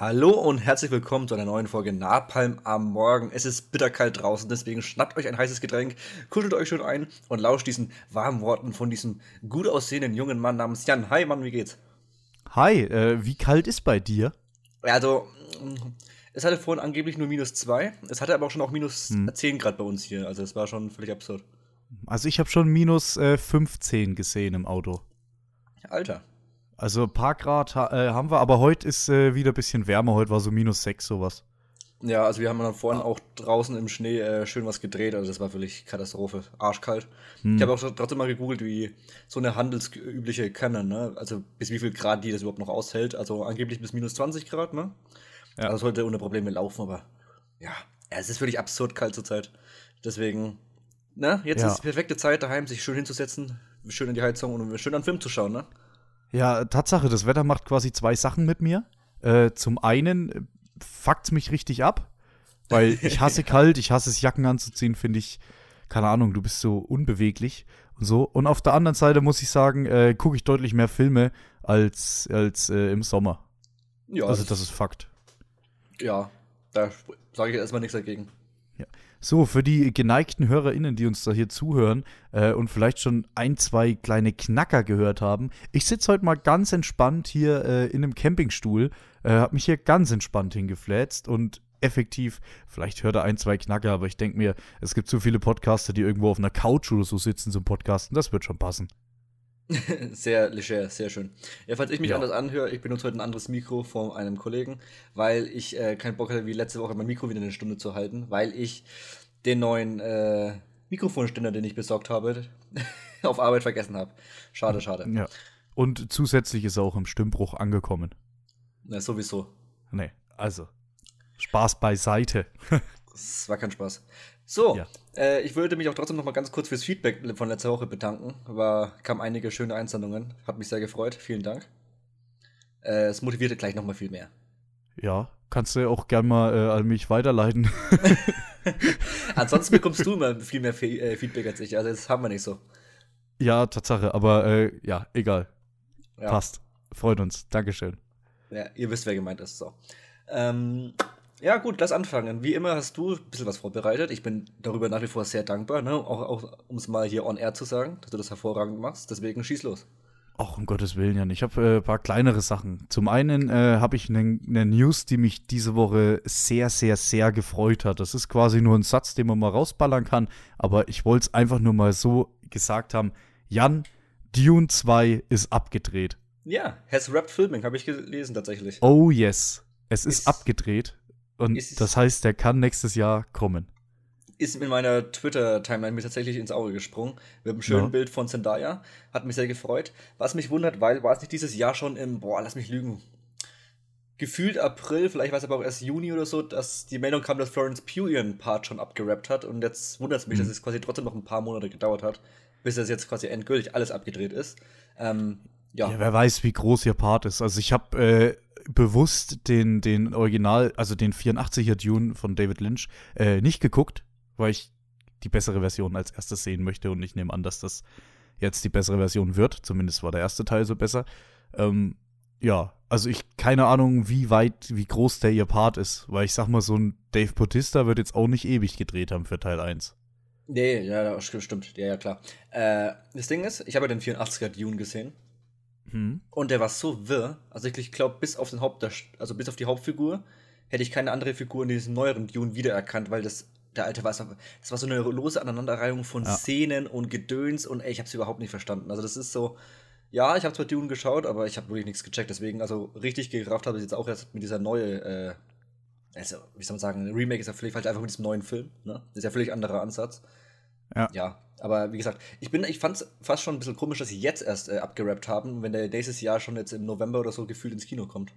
Hallo und herzlich willkommen zu einer neuen Folge Napalm am Morgen. Es ist bitterkalt draußen, deswegen schnappt euch ein heißes Getränk, kuschelt euch schön ein und lauscht diesen warmen Worten von diesem gut aussehenden jungen Mann namens Jan. Hi Mann, wie geht's? Hi, äh, wie kalt ist bei dir? Also, es hatte vorhin angeblich nur minus zwei, es hatte aber auch schon auch minus hm. 10 Grad bei uns hier, also es war schon völlig absurd. Also ich habe schon minus äh, 15 gesehen im Auto. Alter. Also ein paar Grad ha äh, haben wir, aber heute ist äh, wieder ein bisschen wärmer. Heute war so minus sechs sowas. Ja, also wir haben dann vorhin auch draußen im Schnee äh, schön was gedreht. Also das war wirklich Katastrophe. Arschkalt. Hm. Ich habe auch trotzdem mal gegoogelt, wie so eine handelsübliche Kanne, ne? Also bis wie viel Grad die das überhaupt noch aushält. Also angeblich bis minus 20 Grad, ne? Ja. Also sollte ohne Probleme laufen, aber ja, es ist wirklich absurd kalt zurzeit. Deswegen, ne? Jetzt ja. ist die perfekte Zeit daheim, sich schön hinzusetzen, schön in die Heizung und schön an Film zu schauen, ne? Ja, Tatsache, das Wetter macht quasi zwei Sachen mit mir. Äh, zum einen äh, fuckt mich richtig ab, weil ich hasse kalt, ich hasse es, Jacken anzuziehen, finde ich, keine Ahnung, du bist so unbeweglich und so. Und auf der anderen Seite muss ich sagen, äh, gucke ich deutlich mehr Filme als, als äh, im Sommer. Ja. Also, das ist Fakt. Ja, da sage ich erstmal nichts dagegen. So, für die geneigten HörerInnen, die uns da hier zuhören äh, und vielleicht schon ein, zwei kleine Knacker gehört haben, ich sitze heute mal ganz entspannt hier äh, in einem Campingstuhl, äh, habe mich hier ganz entspannt hingeflätzt und effektiv, vielleicht hört er ein, zwei Knacker, aber ich denke mir, es gibt so viele Podcaster, die irgendwo auf einer Couch oder so sitzen zum Podcasten, das wird schon passen. sehr leger, sehr schön. Ja, falls ich mich ja. anders anhöre, ich benutze heute ein anderes Mikro von einem Kollegen, weil ich äh, keinen Bock hatte, wie letzte Woche mein Mikro wieder eine Stunde zu halten, weil ich den neuen äh, Mikrofonständer, den ich besorgt habe, auf Arbeit vergessen habe. Schade, schade. Ja. Und zusätzlich ist er auch im Stimmbruch angekommen. Na, sowieso. Nee, also. Spaß beiseite. das war kein Spaß. So, ja. äh, ich würde mich auch trotzdem noch mal ganz kurz fürs Feedback von letzter Woche bedanken. War, kam einige schöne Einsendungen. Hat mich sehr gefreut. Vielen Dank. Äh, es motivierte gleich noch mal viel mehr. Ja, kannst du auch gern mal äh, an mich weiterleiten. Ansonsten bekommst du immer viel mehr Fe äh, Feedback als ich. Also das haben wir nicht so. Ja, Tatsache. Aber äh, ja, egal. Ja. Passt. Freut uns. Dankeschön. Ja, ihr wisst, wer gemeint ist. So. Ähm, ja, gut, lass anfangen. Wie immer hast du ein bisschen was vorbereitet. Ich bin darüber nach wie vor sehr dankbar, ne? auch, auch um es mal hier on air zu sagen, dass du das hervorragend machst. Deswegen schieß los. Ach, um Gottes Willen, Jan. Ich habe äh, ein paar kleinere Sachen. Zum einen äh, habe ich eine ne News, die mich diese Woche sehr, sehr, sehr gefreut hat. Das ist quasi nur ein Satz, den man mal rausballern kann. Aber ich wollte es einfach nur mal so gesagt haben. Jan, Dune 2 ist abgedreht. Ja, has wrapped filming, habe ich gelesen tatsächlich. Oh yes. Es ist, ist abgedreht. Und das heißt, der kann nächstes Jahr kommen. Ist in meiner Twitter-Timeline mir tatsächlich ins Auge gesprungen. Mit einem schönen ja. Bild von Zendaya. Hat mich sehr gefreut. Was mich wundert, weil war es nicht dieses Jahr schon im, boah, lass mich lügen. Gefühlt April, vielleicht war es aber auch erst Juni oder so, dass die Meldung kam, dass Florence Pugh ihren Part schon abgerappt hat. Und jetzt wundert es mich, mhm. dass es quasi trotzdem noch ein paar Monate gedauert hat, bis das jetzt quasi endgültig alles abgedreht ist. Ähm, ja. ja. wer weiß, wie groß ihr Part ist. Also ich habe äh, bewusst den, den Original, also den 84er Dune von David Lynch, äh, nicht geguckt, weil ich die bessere Version als erstes sehen möchte und ich nehme an, dass das jetzt die bessere Version wird. Zumindest war der erste Teil so besser. Ähm, ja, also ich keine Ahnung, wie weit, wie groß der ihr Part ist, weil ich sag mal, so ein Dave Bautista wird jetzt auch nicht ewig gedreht haben für Teil 1. Nee, ja, stimmt. Ja, ja, klar. Äh, das Ding ist, ich habe ja den 84er Dune gesehen hm. Und der war so wirr. Also ich, glaube, bis auf den Haupt, also bis auf die Hauptfigur, hätte ich keine andere Figur in diesem neueren Dune wiedererkannt, weil das der alte war, das war so eine lose Aneinanderreihung von ja. Szenen und Gedöns und ey, ich habe es überhaupt nicht verstanden. Also das ist so, ja, ich habe zwar Dune geschaut, aber ich habe wirklich nichts gecheckt. Deswegen, also richtig gerafft habe ich jetzt auch erst mit dieser neue, äh, also wie soll man sagen, ein Remake ist ja völlig falsch, einfach mit diesem neuen Film. Ne? Das ist ja völlig anderer Ansatz. Ja. ja. Aber wie gesagt, ich bin, ich fand es fast schon ein bisschen komisch, dass sie jetzt erst äh, abgerappt haben, wenn der nächstes Jahr schon jetzt im November oder so gefühlt ins Kino kommt.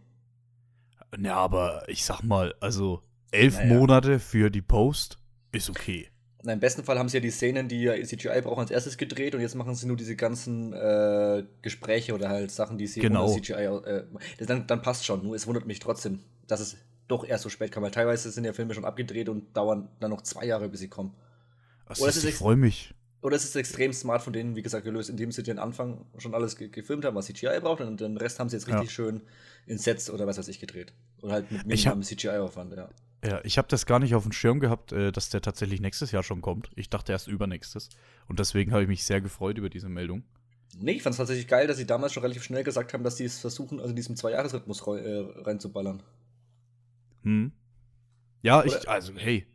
Ja, aber ich sag mal, also elf naja. Monate für die Post ist okay. Na, Im besten Fall haben sie ja die Szenen, die ja CGI brauchen, als erstes gedreht und jetzt machen sie nur diese ganzen äh, Gespräche oder halt Sachen, die sie genau. ohne CGI. Äh, dann, dann passt schon. Nur es wundert mich trotzdem, dass es doch erst so spät kam, weil teilweise sind ja Filme schon abgedreht und dauern dann noch zwei Jahre, bis sie kommen. Also, ich freue mich. Oder es ist extrem smart von denen, wie gesagt, gelöst, indem sie den Anfang schon alles ge gefilmt haben, was CGI braucht, und den Rest haben sie jetzt richtig ja. schön in Sets oder was weiß ich gedreht. Oder halt mit minimalem CGI-Aufwand, ja. Ja, ich habe das gar nicht auf dem Schirm gehabt, äh, dass der tatsächlich nächstes Jahr schon kommt. Ich dachte erst übernächstes. Und deswegen habe ich mich sehr gefreut über diese Meldung. Nee, ich fand es tatsächlich geil, dass sie damals schon relativ schnell gesagt haben, dass sie es versuchen, also in diesem Zwei-Jahres-Rhythmus äh, reinzuballern. Hm. Ja, ich, also, hey,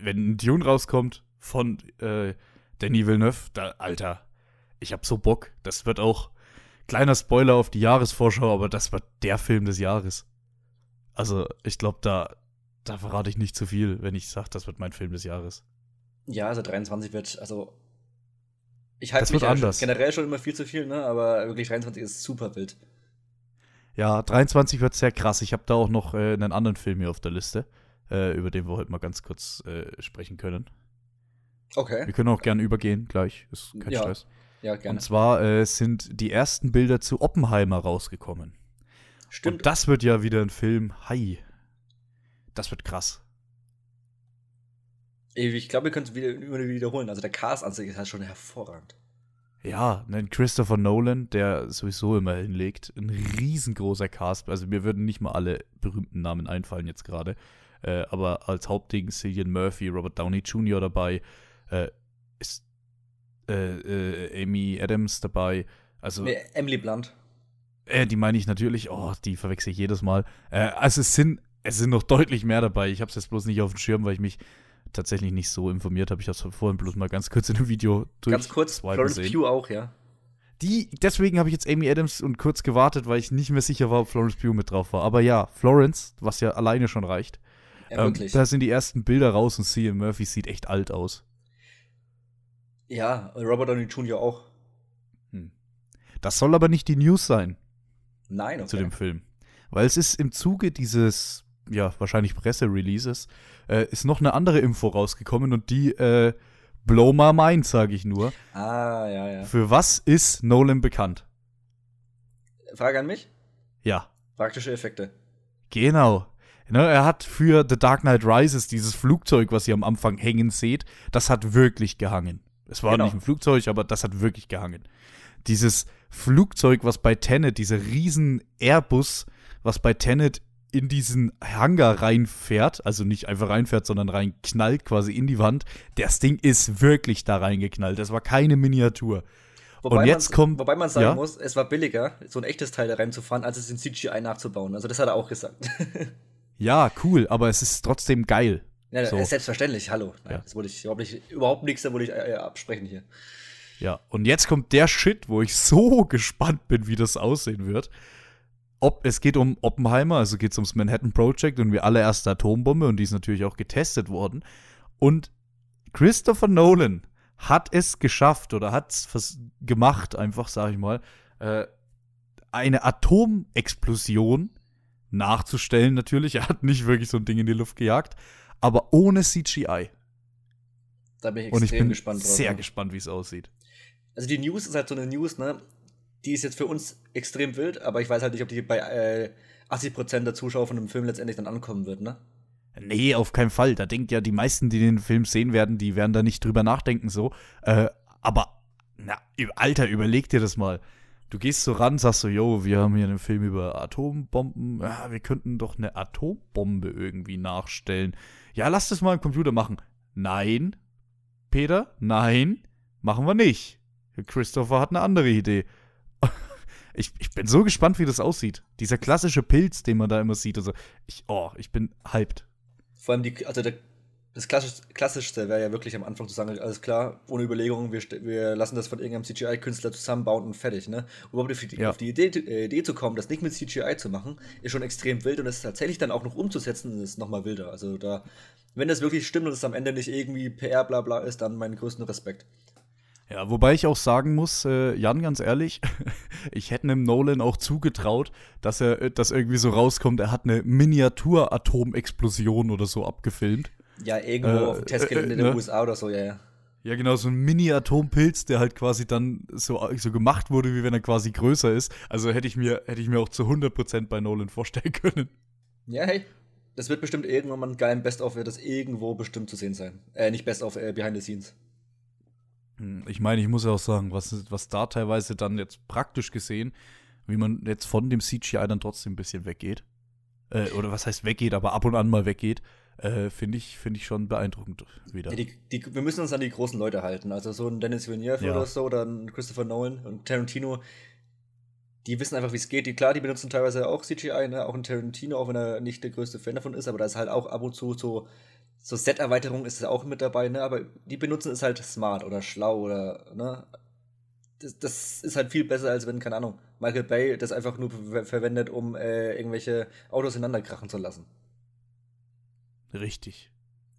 wenn ein Dune rauskommt von äh, Danny Villeneuve, da, Alter, ich hab so Bock. Das wird auch, kleiner Spoiler auf die Jahresvorschau, aber das wird der Film des Jahres. Also, ich glaube, da, da verrate ich nicht zu viel, wenn ich sage, das wird mein Film des Jahres. Ja, also 23 wird, also ich halte mich ja anders. generell schon immer viel zu viel, ne? aber wirklich 23 ist super wild. Ja, 23 wird sehr krass. Ich habe da auch noch äh, einen anderen Film hier auf der Liste, äh, über den wir heute mal ganz kurz äh, sprechen können. Okay. Wir können auch gerne übergehen gleich, ist kein ja. Stress. Ja, gerne. Und zwar äh, sind die ersten Bilder zu Oppenheimer rausgekommen. Stimmt. Und das wird ja wieder ein Film. Hi. Das wird krass. Ich glaube, wir können es wieder, wiederholen. Also der Cast an sich ist halt schon hervorragend. Ja, ein Christopher Nolan, der sowieso immer hinlegt. Ein riesengroßer Cast. Also mir würden nicht mal alle berühmten Namen einfallen jetzt gerade. Äh, aber als Hauptding Cillian Murphy, Robert Downey Jr. dabei, äh, ist äh, äh, Amy Adams dabei. Also, nee, Emily Blunt. Äh, die meine ich natürlich. Oh, die verwechsel ich jedes Mal. Äh, also es sind, es sind noch deutlich mehr dabei. Ich habe es jetzt bloß nicht auf dem Schirm, weil ich mich tatsächlich nicht so informiert habe. Ich habe es vorhin bloß mal ganz kurz in einem Video durch. Ganz kurz, Florence Pugh auch, ja. Die, deswegen habe ich jetzt Amy Adams und kurz gewartet, weil ich nicht mehr sicher war, ob Florence Pugh mit drauf war. Aber ja, Florence, was ja alleine schon reicht. Ja, ähm, da sind die ersten Bilder raus und Cillian Murphy sieht echt alt aus. Ja, Robert Downey Jr. auch. Hm. Das soll aber nicht die News sein. Nein, okay. Zu dem Film. Weil es ist im Zuge dieses, ja, wahrscheinlich Pressereleases, äh, ist noch eine andere Info rausgekommen und die, äh, blow my mind, sage ich nur. Ah, ja, ja. Für was ist Nolan bekannt? Frage an mich? Ja. Praktische Effekte. Genau. Ne, er hat für The Dark Knight Rises dieses Flugzeug, was ihr am Anfang hängen seht, das hat wirklich gehangen. Es war genau. nicht ein Flugzeug, aber das hat wirklich gehangen. Dieses Flugzeug, was bei Tenet, dieser riesen Airbus, was bei Tenet in diesen Hangar reinfährt, also nicht einfach reinfährt, sondern reinknallt quasi in die Wand. Das Ding ist wirklich da reingeknallt. Das war keine Miniatur. Wobei und jetzt kommt. Wobei man sagen ja? muss, es war billiger, so ein echtes Teil da reinzufahren, als es in CGI nachzubauen. Also das hat er auch gesagt. ja, cool, aber es ist trotzdem geil. Ja, so. selbstverständlich, hallo. Nein, ja. Das wollte ich überhaupt nicht, überhaupt nichts, da wollte ich äh, absprechen hier. Ja, und jetzt kommt der Shit, wo ich so gespannt bin, wie das aussehen wird. Ob, es geht um Oppenheimer, also geht es ums Manhattan Project und die allererste Atombombe und die ist natürlich auch getestet worden. Und Christopher Nolan hat es geschafft oder hat es gemacht, einfach, sag ich mal, äh, eine Atomexplosion nachzustellen natürlich. Er hat nicht wirklich so ein Ding in die Luft gejagt, aber ohne CGI. Da bin ich extrem Und ich bin gespannt drauf. Sehr gespannt, wie es aussieht. Also die News ist halt so eine News, ne? Die ist jetzt für uns extrem wild, aber ich weiß halt nicht, ob die bei äh, 80% der Zuschauer von dem Film letztendlich dann ankommen wird, ne? Nee, auf keinen Fall. Da denkt ja die meisten, die den Film sehen werden, die werden da nicht drüber nachdenken so. Äh, aber, na, Alter, überleg dir das mal. Du gehst so ran, sagst so, yo, wir haben hier einen Film über Atombomben. Ja, wir könnten doch eine Atombombe irgendwie nachstellen. Ja, lass das mal im Computer machen. Nein, Peter, nein, machen wir nicht. Christopher hat eine andere Idee. Ich, ich bin so gespannt, wie das aussieht. Dieser klassische Pilz, den man da immer sieht. Also, ich, oh, ich bin hyped. Vor allem die, also der, das Klassischste wäre ja wirklich am Anfang zu sagen, alles klar, ohne Überlegung, wir, wir lassen das von irgendeinem CGI-Künstler zusammenbauen und fertig, ne? Überhaupt auf die, ja. auf die Idee, äh, Idee, zu kommen, das nicht mit CGI zu machen, ist schon extrem wild und das tatsächlich dann auch noch umzusetzen, ist nochmal wilder. Also da, wenn das wirklich stimmt und es am Ende nicht irgendwie PR bla bla ist, dann meinen größten Respekt. Ja, wobei ich auch sagen muss, äh, Jan, ganz ehrlich, ich hätte einem Nolan auch zugetraut, dass er äh, das irgendwie so rauskommt, er hat eine Miniatur-Atomexplosion oder so abgefilmt. Ja, irgendwo äh, auf dem Testgelände äh, in den ne? USA oder so, ja, ja. Ja, genau, so ein Mini-Atompilz, der halt quasi dann so, so gemacht wurde, wie wenn er quasi größer ist. Also hätte ich mir, hätte ich mir auch zu 100% bei Nolan vorstellen können. Ja, hey. Das wird bestimmt irgendwann mal ein geilen Best-of, wird das irgendwo bestimmt zu sehen sein. Äh, nicht Best-of, äh, Behind the Scenes. Hm, ich meine, ich muss ja auch sagen, was, was da teilweise dann jetzt praktisch gesehen, wie man jetzt von dem CGI dann trotzdem ein bisschen weggeht. Äh, oder was heißt weggeht, aber ab und an mal weggeht, äh, finde ich, find ich schon beeindruckend wieder. Die, die, wir müssen uns an die großen Leute halten. Also so ein Dennis Villeneuve ja. oder so oder ein Christopher Nolan und Tarantino, die wissen einfach, wie es geht. Die, klar, die benutzen teilweise auch CGI, ne? auch ein Tarantino, auch wenn er nicht der größte Fan davon ist, aber da ist halt auch ab und zu so, so Set-Erweiterung ist auch mit dabei, ne? Aber die benutzen es halt smart oder schlau oder, ne? Das, das ist halt viel besser, als wenn, keine Ahnung, Michael Bay das einfach nur verwendet, um äh, irgendwelche Autos ineinander krachen zu lassen. Richtig.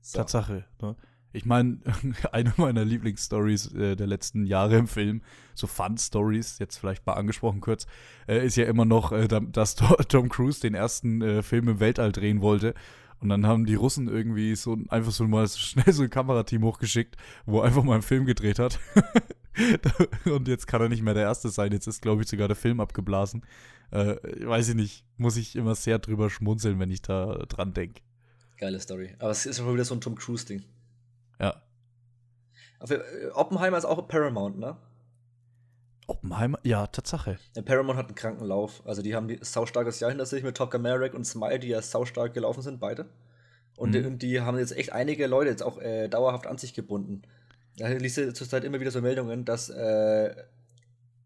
So. Tatsache. Ne? Ich meine, eine meiner Lieblingsstories äh, der letzten Jahre im Film, so Fun-Stories, jetzt vielleicht mal angesprochen kurz, äh, ist ja immer noch, äh, dass Tom Cruise den ersten äh, Film im Weltall drehen wollte. Und dann haben die Russen irgendwie so einfach so mal schnell so ein Kamerateam hochgeschickt, wo er einfach mal einen Film gedreht hat. Und jetzt kann er nicht mehr der Erste sein. Jetzt ist, glaube ich, sogar der Film abgeblasen. Äh, weiß ich nicht. Muss ich immer sehr drüber schmunzeln, wenn ich da dran denke. Geile Story. Aber es ist schon wieder so ein Tom Cruise-Ding. Ja. Aber äh, Oppenheimer ist auch Paramount, ne? Oppenheimer, ja, Tatsache. Ja, Paramount hat einen kranken Lauf. Also die haben ein saustarkes Jahr hinter sich mit Top Gun Maverick und Smile, die ja saustark gelaufen sind, beide. Und, mhm. die, die, haben jetzt echt einige Leute jetzt auch äh, dauerhaft an sich gebunden. Da liest du zurzeit immer wieder so Meldungen, dass äh,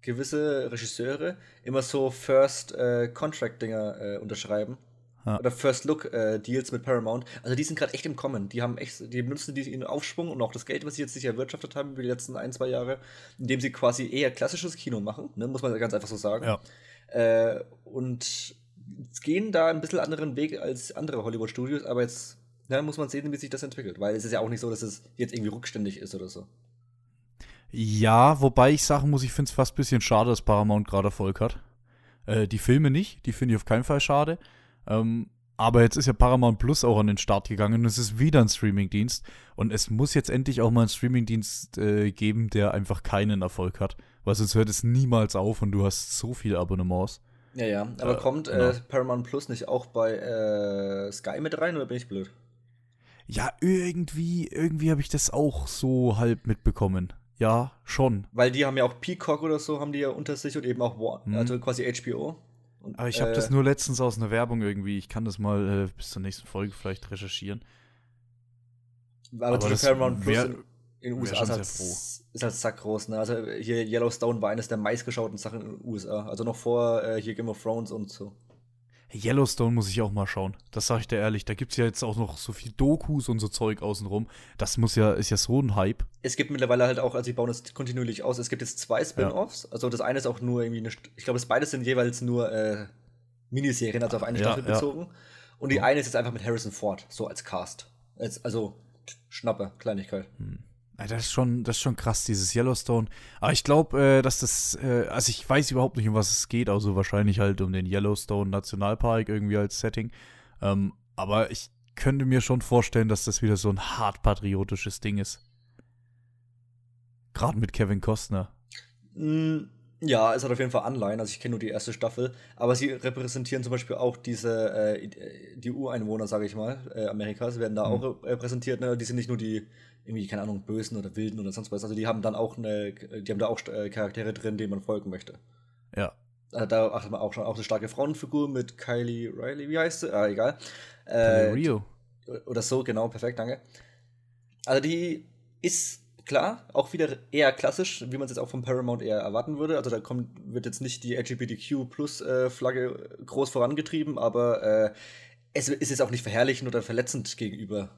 gewisse Regisseure immer so First äh, Contract-Dinger äh, unterschreiben ja. Oder First Look äh, Deals mit Paramount. Also die sind gerade echt im Kommen. Die haben echt, die benutzen die in Aufschwung und auch das Geld, was sie jetzt sich erwirtschaftet haben über die letzten ein, zwei Jahre, indem sie quasi eher klassisches Kino machen, ne, muss man ganz einfach so sagen. Ja. Äh, und gehen da ein bisschen anderen Weg als andere Hollywood-Studios, aber jetzt ja, muss man sehen, wie sich das entwickelt, weil es ist ja auch nicht so, dass es jetzt irgendwie rückständig ist oder so. Ja, wobei ich sagen muss, ich finde es fast ein bisschen schade, dass Paramount gerade Erfolg hat. Äh, die Filme nicht, die finde ich auf keinen Fall schade. Ähm, aber jetzt ist ja Paramount Plus auch an den Start gegangen und es ist wieder ein Streamingdienst. Und es muss jetzt endlich auch mal einen Streamingdienst äh, geben, der einfach keinen Erfolg hat. Weil sonst hört es niemals auf und du hast so viele Abonnements. Ja, ja. Aber äh, kommt äh, Paramount Plus nicht auch bei äh, Sky mit rein oder bin ich blöd? Ja, irgendwie, irgendwie habe ich das auch so halb mitbekommen. Ja, schon. Weil die haben ja auch Peacock oder so, haben die ja unter sich und eben auch War mhm. also quasi HBO. Und, Aber ich habe äh, das nur letztens aus einer Werbung irgendwie. Ich kann das mal äh, bis zur nächsten Folge vielleicht recherchieren. Aber, aber das Paramount Plus in, in den USA ist halt, ist halt sackgroß. Ne? Also hier Yellowstone war eines der meistgeschauten Sachen in den USA. Also noch vor äh, hier Game of Thrones und so. Yellowstone muss ich auch mal schauen. Das sage ich dir ehrlich. Da gibt es ja jetzt auch noch so viel Dokus und so Zeug außenrum. Das muss ja, ist ja so ein Hype. Es gibt mittlerweile halt auch, also sie bauen das kontinuierlich aus. Es gibt jetzt zwei Spin-offs. Ja. Also das eine ist auch nur irgendwie eine, ich glaube, das beide sind jeweils nur äh, Miniserien, also auf eine Staffel ja, bezogen. Und die eine ist jetzt einfach mit Harrison Ford, so als Cast. Als, also Schnappe, Kleinigkeit. Hm. Das ist schon, das ist schon krass, dieses Yellowstone. Aber ich glaube, äh, dass das, äh, also ich weiß überhaupt nicht, um was es geht, also wahrscheinlich halt um den Yellowstone Nationalpark irgendwie als Setting. Ähm, aber ich könnte mir schon vorstellen, dass das wieder so ein hart patriotisches Ding ist. Gerade mit Kevin Costner. Mm, ja, es hat auf jeden Fall Anleihen. Also ich kenne nur die erste Staffel, aber sie repräsentieren zum Beispiel auch diese äh, die Ureinwohner, sage ich mal, äh, Amerikas werden da mhm. auch repräsentiert. Ne? Die sind nicht nur die irgendwie, keine Ahnung, Bösen oder Wilden oder sonst was. Also die haben dann auch eine, die haben da auch äh, Charaktere drin, denen man folgen möchte. Ja. Also da achtet man auch schon auch eine starke Frauenfigur mit Kylie Riley, wie heißt sie? Ah, egal. Äh, Rio. Oder so, genau, perfekt, danke. Also die ist klar, auch wieder eher klassisch, wie man es jetzt auch von Paramount eher erwarten würde. Also da kommt, wird jetzt nicht die LGBTQ-Plus-Flagge äh, groß vorangetrieben, aber äh, es ist jetzt auch nicht verherrlichend oder verletzend gegenüber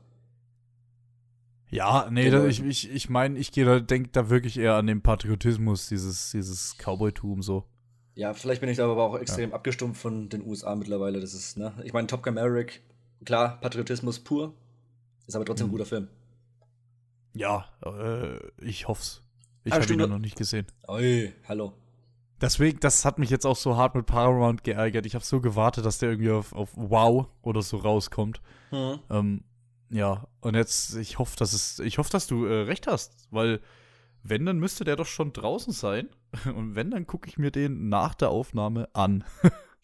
ja, nee, da, ich, ich, ich meine, ich gehe da, denke da wirklich eher an den Patriotismus, dieses, dieses Cowboytum so. Ja, vielleicht bin ich da aber auch extrem ja. abgestumpft von den USA mittlerweile. Das ist, ne? Ich meine, Top Gun Maverick, klar, Patriotismus pur, ist aber trotzdem mhm. ein guter Film. Ja, äh, ich hoff's. Ich habe ihn noch nicht gesehen. Oi, hallo. Deswegen, das hat mich jetzt auch so hart mit Paramount geärgert. Ich habe so gewartet, dass der irgendwie auf, auf Wow oder so rauskommt. Mhm. Ähm, ja, und jetzt, ich hoffe, dass es, ich hoffe, dass du äh, recht hast, weil wenn, dann müsste der doch schon draußen sein. Und wenn, dann gucke ich mir den nach der Aufnahme an.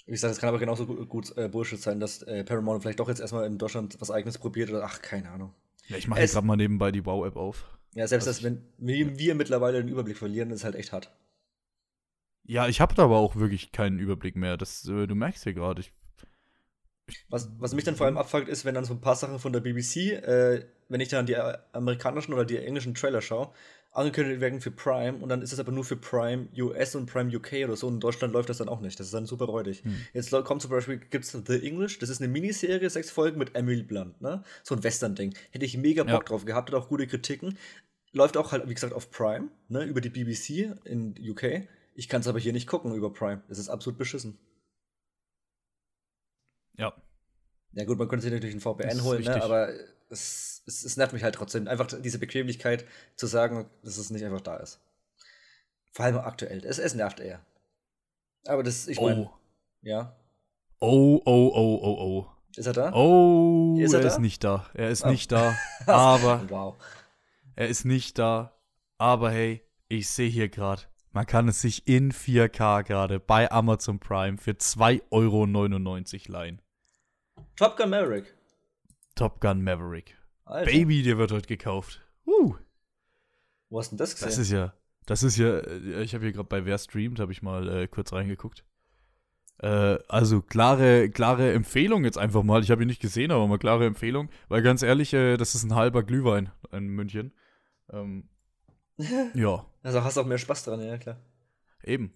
Wie gesagt, es kann aber genauso gut, gut äh, Bullshit sein, dass äh, Paramount vielleicht doch jetzt erstmal in Deutschland was eigenes probiert oder ach, keine Ahnung. Ja, ich mache jetzt gerade mal nebenbei die Wow-App auf. Ja, selbst das, wenn wir, wir mittlerweile den Überblick verlieren, ist halt echt hart. Ja, ich habe da aber auch wirklich keinen Überblick mehr. Das, äh, du merkst ja gerade, ich was, was mich dann vor allem abfuckt, ist, wenn dann so ein paar Sachen von der BBC, äh, wenn ich dann die amerikanischen oder die englischen Trailer schaue, angekündigt werden für Prime und dann ist es aber nur für Prime US und Prime UK oder so. Und in Deutschland läuft das dann auch nicht. Das ist dann super räudig. Hm. Jetzt kommt zum Beispiel, gibt es The English, das ist eine Miniserie, sechs Folgen mit Emily Blunt, ne? So ein Western-Ding. Hätte ich mega Bock ja. drauf gehabt, hat auch gute Kritiken. Läuft auch halt, wie gesagt, auf Prime, ne? Über die BBC in UK. Ich kann es aber hier nicht gucken über Prime. Das ist absolut beschissen. Ja. Ja, gut, man könnte sich natürlich ein VPN holen, ne? aber es, es, es, nervt mich halt trotzdem. Einfach diese Bequemlichkeit zu sagen, dass es nicht einfach da ist. Vor allem aktuell. Es, es nervt eher. Aber das, ich meine. Oh. Ja. Oh, oh, oh, oh, oh. Ist er da? Oh, ist er, er da? ist nicht da. Er ist oh. nicht da. Aber. wow. Er ist nicht da. Aber hey, ich sehe hier gerade, man kann es sich in 4K gerade bei Amazon Prime für 2,99 Euro leihen. Top Gun Maverick. Top Gun Maverick. Alter. Baby, der wird heute gekauft. Uh. Wo hast du denn das gesehen? Das ist ja, das ist ja, äh, ich habe hier gerade bei Wer streamt, habe ich mal äh, kurz reingeguckt. Äh, also klare, klare Empfehlung jetzt einfach mal. Ich habe ihn nicht gesehen, aber mal klare Empfehlung. Weil ganz ehrlich, äh, das ist ein halber Glühwein in München. Ähm, ja. Also hast du auch mehr Spaß dran, ja klar. Eben.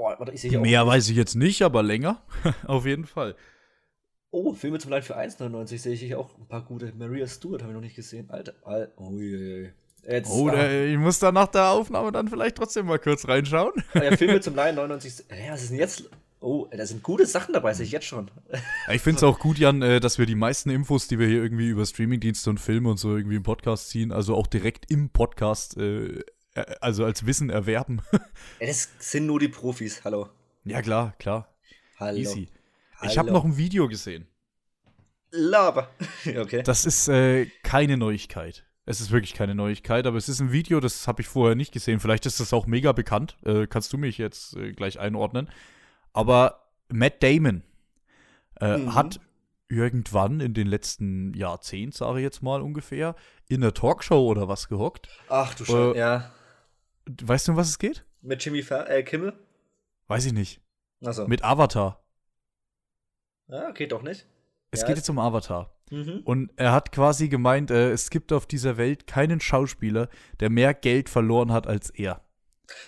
Oh, warte, ich sehe Mehr weiß ich jetzt nicht, aber länger. Auf jeden Fall. Oh, Filme zum Leid für 1,99 sehe ich hier auch ein paar gute. Maria Stewart habe ich noch nicht gesehen. Alter, Alter. Uiuiui. Jetzt, oh, ah. ich muss da nach der Aufnahme dann vielleicht trotzdem mal kurz reinschauen. Ah, ja, Filme zum Leid 99. Ja, was ist denn jetzt? Oh, da sind gute Sachen dabei, sehe ich jetzt schon. ich finde es auch gut, Jan, äh, dass wir die meisten Infos, die wir hier irgendwie über Streamingdienste und Filme und so irgendwie im Podcast ziehen, also auch direkt im Podcast äh, also als Wissen erwerben. ja, das sind nur die Profis, hallo. Ja, klar, klar. Hallo. Easy. Hallo. Ich habe noch ein Video gesehen. Laber. okay. Das ist äh, keine Neuigkeit. Es ist wirklich keine Neuigkeit, aber es ist ein Video, das habe ich vorher nicht gesehen. Vielleicht ist das auch mega bekannt. Äh, kannst du mich jetzt äh, gleich einordnen. Aber Matt Damon äh, mhm. hat irgendwann in den letzten Jahrzehnten, sage ich jetzt mal ungefähr, in einer Talkshow oder was gehockt. Ach du Scheiße, äh, ja. Weißt du, um was es geht? Mit Jimmy Fer äh, Kimmel? Weiß ich nicht. Achso. Mit Avatar. Ja, geht doch nicht. Es ja, geht jetzt um Avatar. Mhm. Und er hat quasi gemeint, äh, es gibt auf dieser Welt keinen Schauspieler, der mehr Geld verloren hat als er.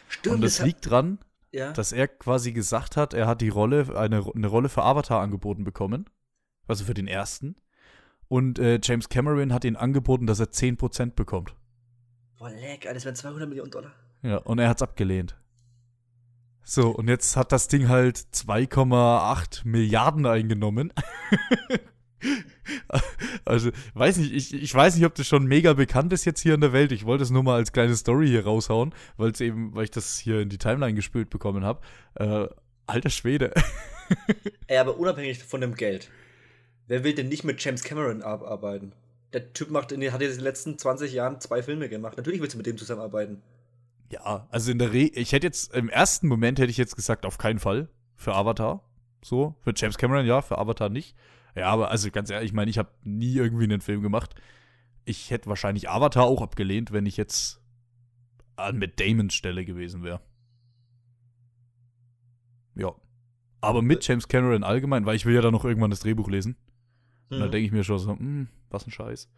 Stimmt. Und das, das liegt dran, ja. dass er quasi gesagt hat, er hat die Rolle, eine, eine Rolle für Avatar angeboten bekommen. Also für den ersten. Und äh, James Cameron hat ihn angeboten, dass er 10% bekommt. Boah, leck, das wären 200 Millionen Dollar. Ja, und er hat's abgelehnt. So, und jetzt hat das Ding halt 2,8 Milliarden eingenommen. also, weiß nicht, ich, ich weiß nicht, ob das schon mega bekannt ist jetzt hier in der Welt. Ich wollte es nur mal als kleine Story hier raushauen, weil es eben, weil ich das hier in die Timeline gespült bekommen habe. Äh, alter Schwede. Ey, aber unabhängig von dem Geld. Wer will denn nicht mit James Cameron arbeiten? Der Typ macht in, hat in den letzten 20 Jahren zwei Filme gemacht. Natürlich willst du mit dem zusammenarbeiten. Ja, also in der Re ich hätte jetzt im ersten Moment hätte ich jetzt gesagt, auf keinen Fall für Avatar. So, für James Cameron ja, für Avatar nicht. Ja, aber also ganz ehrlich, ich meine, ich habe nie irgendwie einen Film gemacht. Ich hätte wahrscheinlich Avatar auch abgelehnt, wenn ich jetzt an mit Damons Stelle gewesen wäre. Ja. Aber mit James Cameron allgemein, weil ich will ja dann noch irgendwann das Drehbuch lesen. Und mhm. da denke ich mir schon so, hm, was ein Scheiß.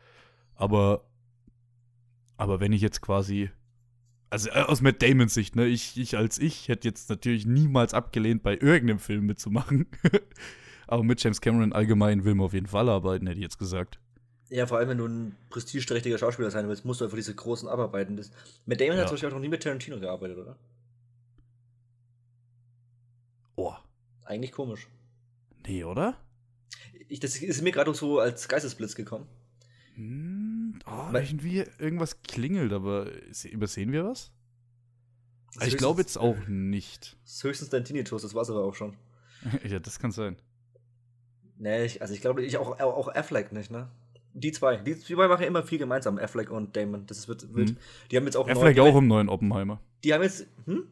Aber, aber wenn ich jetzt quasi, also äh, aus Matt Damons Sicht, ne, ich, ich als ich hätte jetzt natürlich niemals abgelehnt, bei irgendeinem Film mitzumachen. aber mit James Cameron allgemein will man auf jeden Fall arbeiten, hätte ich jetzt gesagt. Ja, vor allem, wenn du ein prestigeträchtiger Schauspieler sein willst, musst du einfach diese großen abarbeiten. Das, Matt Damon ja. hat zum Beispiel auch noch nie mit Tarantino gearbeitet, oder? Oh. Eigentlich komisch. Nee, oder? Ich, das ist mir gerade so als Geistesblitz gekommen. Hm, oh, irgendwie irgendwas klingelt, aber übersehen wir was? Ich glaube jetzt auch nicht. Das ist höchstens dein Tinnitus, das war es aber auch schon. ja, das kann sein. Nee, ich, also ich glaube ich auch, auch Affleck nicht, ne? Die zwei. Die zwei machen immer viel gemeinsam, Affleck und Damon. Das wird, wird hm. Die haben jetzt auch Affleck neuen, auch im neuen Oppenheimer. Die haben jetzt. Hm?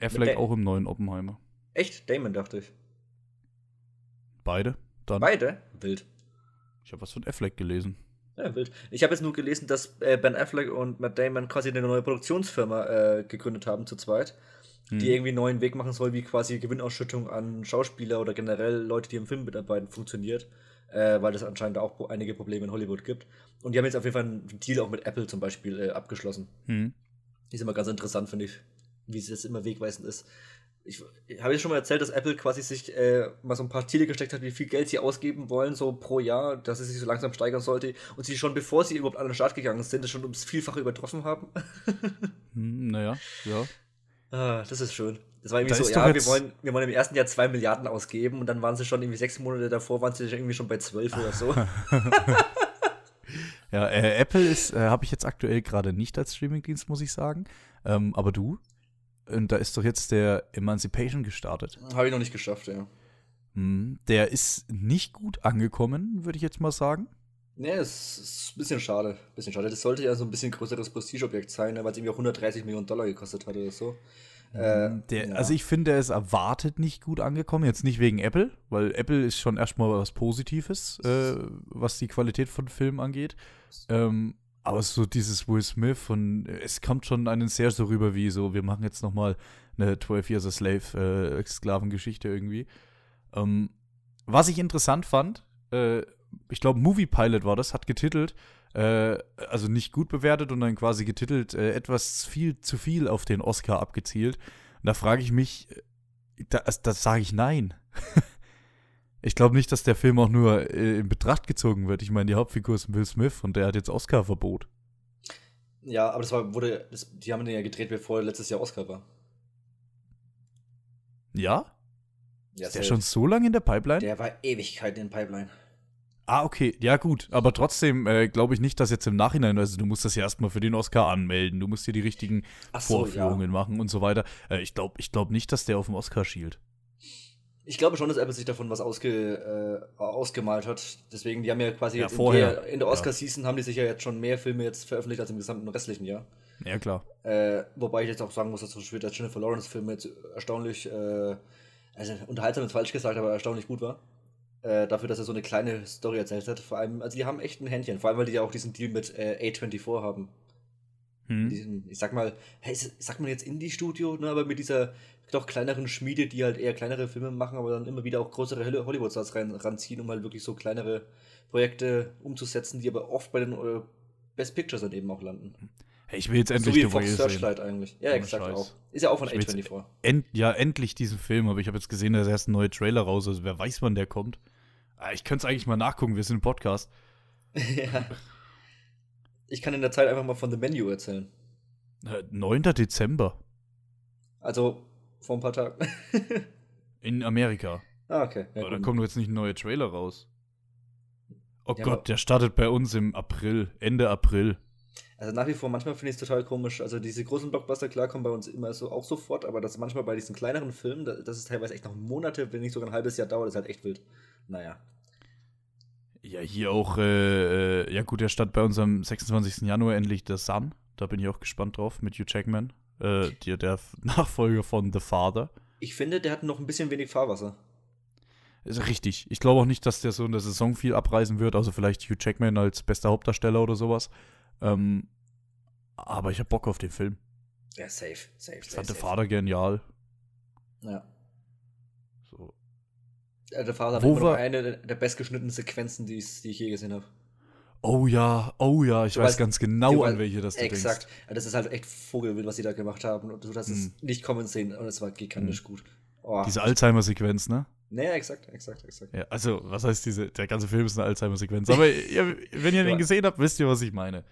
Affleck auch im neuen Oppenheimer. Echt? Damon, dachte ich. Beide? Dann. Beide? Wild. Ich habe was von Affleck gelesen. Ja, wild. Ich habe jetzt nur gelesen, dass äh, Ben Affleck und Matt Damon quasi eine neue Produktionsfirma äh, gegründet haben zu zweit, hm. die irgendwie einen neuen Weg machen soll, wie quasi Gewinnausschüttung an Schauspieler oder generell Leute, die im Film mitarbeiten, funktioniert. Äh, weil es anscheinend auch einige Probleme in Hollywood gibt. Und die haben jetzt auf jeden Fall einen Deal auch mit Apple zum Beispiel äh, abgeschlossen. Hm. Ist immer ganz interessant, finde ich, wie es jetzt immer wegweisend ist ich, ich habe ja schon mal erzählt, dass Apple quasi sich äh, mal so ein paar Ziele gesteckt hat, wie viel Geld sie ausgeben wollen, so pro Jahr, dass es sich so langsam steigern sollte. Und sie schon, bevor sie überhaupt an den Start gegangen sind, das schon ums Vielfache übertroffen haben. hm, naja, ja. Ah, das ist schön. Das war irgendwie da so, ja, wir wollen, wir wollen im ersten Jahr zwei Milliarden ausgeben und dann waren sie schon irgendwie sechs Monate davor, waren sie irgendwie schon bei zwölf oder so. ja, äh, Apple ist, äh, habe ich jetzt aktuell gerade nicht als Streamingdienst, muss ich sagen. Ähm, aber du? Und da ist doch jetzt der Emancipation gestartet. Habe ich noch nicht geschafft, ja. Hm, der ist nicht gut angekommen, würde ich jetzt mal sagen. Nee, es ist ein bisschen schade. Ein bisschen schade. Das sollte ja so ein bisschen größeres Prestigeobjekt sein, ne, weil es irgendwie auch 130 Millionen Dollar gekostet hat oder so. Hm, äh, der, ja. Also ich finde, er ist erwartet nicht gut angekommen. Jetzt nicht wegen Apple, weil Apple ist schon erstmal was Positives, äh, was die Qualität von Filmen angeht. Ähm, aber so dieses Will Smith und es kommt schon einen sehr so rüber wie so, wir machen jetzt nochmal eine 12 Years a Slave äh, Sklavengeschichte irgendwie. Ähm, was ich interessant fand, äh, ich glaube Movie Pilot war das, hat getitelt, äh, also nicht gut bewertet und dann quasi getitelt, äh, etwas viel zu viel auf den Oscar abgezielt. Und da frage ich mich, äh, das, das sage ich nein. Ich glaube nicht, dass der Film auch nur äh, in Betracht gezogen wird. Ich meine, die Hauptfigur ist Will Smith und der hat jetzt Oscar-Verbot. Ja, aber das war, wurde, das, die haben den ja gedreht, bevor letztes Jahr Oscar war. Ja? ja ist der schon so lange in der Pipeline? Der war Ewigkeiten in Pipeline. Ah, okay. Ja, gut. Aber trotzdem äh, glaube ich nicht, dass jetzt im Nachhinein, also du musst das ja erstmal für den Oscar anmelden, du musst dir die richtigen so, Vorführungen ja. machen und so weiter. Äh, ich glaube ich glaub nicht, dass der auf dem Oscar schielt. Ich glaube schon, dass Apple sich davon was ausge, äh, ausgemalt hat. Deswegen, die haben ja quasi ja, jetzt vorher, in der, der Oscar-Season ja. haben die sich ja jetzt schon mehr Filme jetzt veröffentlicht als im gesamten restlichen Jahr. Ja, klar. Äh, wobei ich jetzt auch sagen muss, dass zum Beispiel der Jennifer Lawrence-Film jetzt erstaunlich, äh, also unterhaltsam ist falsch gesagt, aber erstaunlich gut war. Äh, dafür, dass er so eine kleine Story erzählt hat. Vor allem, also die haben echt ein Händchen. Vor allem, weil die ja auch diesen Deal mit äh, A24 haben. Hm. Diesen, ich sag mal, hey, sagt man jetzt Indie-Studio, ne, aber mit dieser doch kleineren Schmiede, die halt eher kleinere Filme machen, aber dann immer wieder auch größere Hollywood-Stars ranziehen, um halt wirklich so kleinere Projekte umzusetzen, die aber oft bei den äh, Best Pictures dann eben auch landen. Hey, ich will jetzt endlich so wie Fox Searchlight eigentlich. Ja, exakt Scheiß. auch. Ist ja auch von A24. End, ja, endlich diesen Film, aber ich habe jetzt gesehen, da ist erst ein neuer Trailer raus, also wer weiß, wann der kommt. Ah, ich könnte es eigentlich mal nachgucken, wir sind im Podcast. ja. Ich kann in der Zeit einfach mal von The Menu erzählen. 9. Äh, Dezember. Also vor ein paar Tagen. In Amerika. Ah, okay. Ja, Aber da kommt jetzt nicht ein neuer Trailer raus. Oh ja, Gott, der startet bei uns im April, Ende April. Also nach wie vor, manchmal finde ich es total komisch. Also diese großen Blockbuster, klar, kommen bei uns immer so auch sofort, aber das manchmal bei diesen kleineren Filmen, das ist teilweise echt noch Monate, wenn nicht sogar ein halbes Jahr dauert, ist halt echt wild. Naja. Ja, hier auch, äh, äh ja gut, der startet bei uns am 26. Januar endlich der Sun. Da bin ich auch gespannt drauf mit Hugh Jackman äh, der, der Nachfolger von The Father. Ich finde, der hat noch ein bisschen wenig Fahrwasser. Ist richtig. Ich glaube auch nicht, dass der so in der Saison viel abreißen wird, also vielleicht Hugh Jackman als bester Hauptdarsteller oder sowas. Ähm, aber ich habe Bock auf den Film. Ja, safe, safe. Ich fand safe, The Father genial. Ja. Ja, der Vater war eine der bestgeschnittenen Sequenzen, die ich, die ich je gesehen habe. Oh ja, oh ja, ich du weiß ganz genau, an welche das du Exakt. Denkst. Das ist halt echt Vogelwild, was sie da gemacht haben. Und du hast es hm. nicht kommen sehen und es war gigantisch hm. gut. Oh. Diese Alzheimer-Sequenz, ne? Naja, exakt, exakt, exakt. Ja, also, was heißt diese, der ganze Film ist eine Alzheimer-Sequenz. Aber ihr, wenn ihr den gesehen habt, wisst ihr, was ich meine.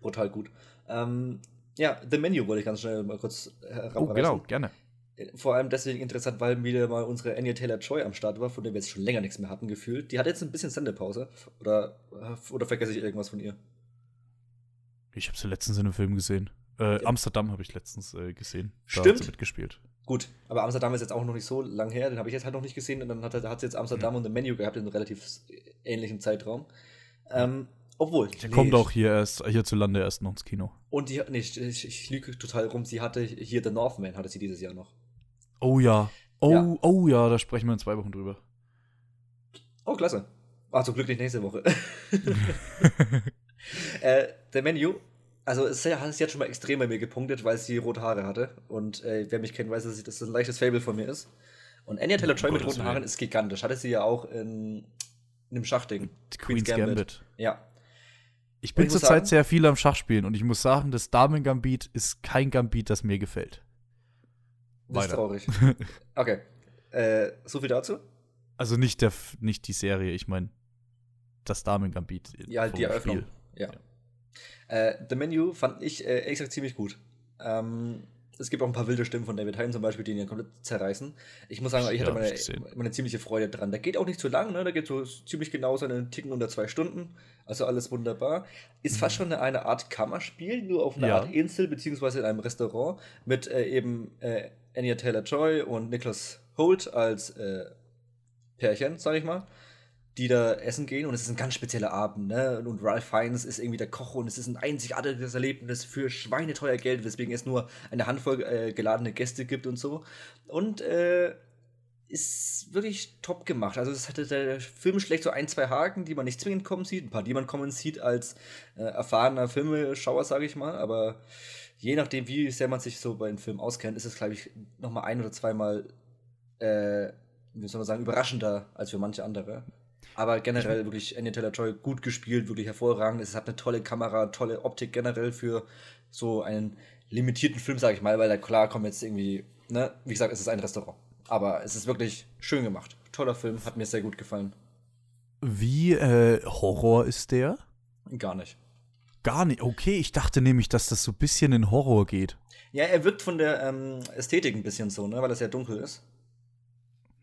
Brutal gut. Ähm, ja, The Menu wollte ich ganz schnell mal kurz heranreißen. Oh, genau, gerne vor allem deswegen interessant, weil wieder mal unsere Anya Taylor-Joy am Start war, von der wir jetzt schon länger nichts mehr hatten, gefühlt. Die hat jetzt ein bisschen Sendepause. Oder, oder vergesse ich irgendwas von ihr? Ich habe sie letztens in einem Film gesehen. Äh, ja. Amsterdam habe ich letztens äh, gesehen. Da Stimmt. hat sie mitgespielt. Gut, aber Amsterdam ist jetzt auch noch nicht so lang her, den habe ich jetzt halt noch nicht gesehen und dann hat, hat sie jetzt Amsterdam mhm. und ein Menü gehabt in einem relativ ähnlichen Zeitraum. Ähm, obwohl. Der nee, kommt auch hier erst, hierzulande erst noch ins Kino. Und die, nee, ich, ich, ich lüge total rum, sie hatte hier The Northman, hatte sie dieses Jahr noch. Oh ja. Oh, ja. oh ja, da sprechen wir in zwei Wochen drüber. Oh, klasse. Ach, zum Glück nicht nächste Woche. äh, der Menu, also es hat es jetzt schon mal extrem bei mir gepunktet, weil sie rote Haare hatte. Und äh, wer mich kennt, weiß, dass das ein leichtes Fable von mir ist. Und Anya Taylor-Joy mit roten Haaren ist gigantisch. Hatte sie ja auch in, in einem Schachding. Queen's, Queen's Gambit. Gambit. Ja. Ich bin zurzeit sehr viel am Schachspielen und ich muss sagen, das Damen-Gambit ist kein Gambit, das mir gefällt. Das ist traurig. okay. Äh, so viel dazu? Also nicht, der, nicht die Serie, ich meine das Damen-Gambit. Ja, halt die Eröffnung. Ja. ja. Äh, The Menu fand ich äh, ehrlich gesagt ziemlich gut. Ähm, es gibt auch ein paar wilde Stimmen von David Hein zum Beispiel, die ihn ja komplett zerreißen. Ich muss sagen, ich hatte ja, meine, meine ziemliche Freude dran. Der geht auch nicht zu lang, ne? Der geht so ziemlich genau seine Ticken unter zwei Stunden. Also alles wunderbar. Ist mhm. fast schon eine, eine, Art Kammerspiel, nur auf einer ja. Art Insel, beziehungsweise in einem Restaurant mit äh, eben äh, Anya Taylor-Joy und Nicholas Holt als äh, Pärchen, sag ich mal die da essen gehen und es ist ein ganz spezieller Abend, ne? Und Ralph Fiennes ist irgendwie der Koch und es ist ein einzigartiges Erlebnis für schweineteuer Geld, weswegen es nur eine Handvoll äh, geladene Gäste gibt und so. Und äh, ist wirklich top gemacht. Also es hatte der Film schlägt so ein, zwei Haken, die man nicht zwingend kommen sieht, ein paar, die man kommen sieht als äh, erfahrener Filmeschauer, sage ich mal, aber je nachdem, wie sehr man sich so bei den Filmen auskennt, ist es, glaube ich, noch mal ein oder zweimal, äh, wie soll man sagen, überraschender als für manche andere. Aber generell wirklich Anya Taylor-Joy gut gespielt, wirklich hervorragend. Es hat eine tolle Kamera, tolle Optik generell für so einen limitierten Film, sage ich mal, weil da klar kommt jetzt irgendwie, ne, wie gesagt, es ist ein Restaurant. Aber es ist wirklich schön gemacht. Toller Film, hat mir sehr gut gefallen. Wie äh, Horror ist der? Gar nicht. Gar nicht. Okay, ich dachte nämlich, dass das so ein bisschen in Horror geht. Ja, er wirkt von der ähm, Ästhetik ein bisschen so, ne, weil er sehr dunkel ist.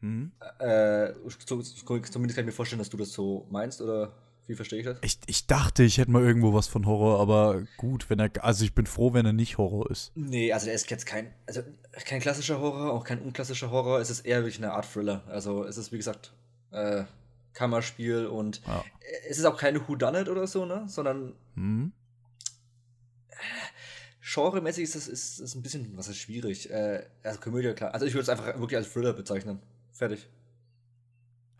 Mhm. Äh, zumindest kann ich mir vorstellen, dass du das so meinst, oder wie verstehe ich das? Ich, ich dachte, ich hätte mal irgendwo was von Horror, aber gut, wenn er, also ich bin froh, wenn er nicht Horror ist. Nee, also er ist jetzt kein, also kein klassischer Horror, auch kein unklassischer Horror, es ist eher wirklich eine Art Thriller. Also es ist, wie gesagt, äh, Kammerspiel und ja. es ist auch keine Whodunit oder so, ne, sondern mhm. Genremäßig ist es ist, ist ein bisschen, was ist schwierig. Äh, also Komödie, klar. Also ich würde es einfach wirklich als Thriller bezeichnen. Fertig.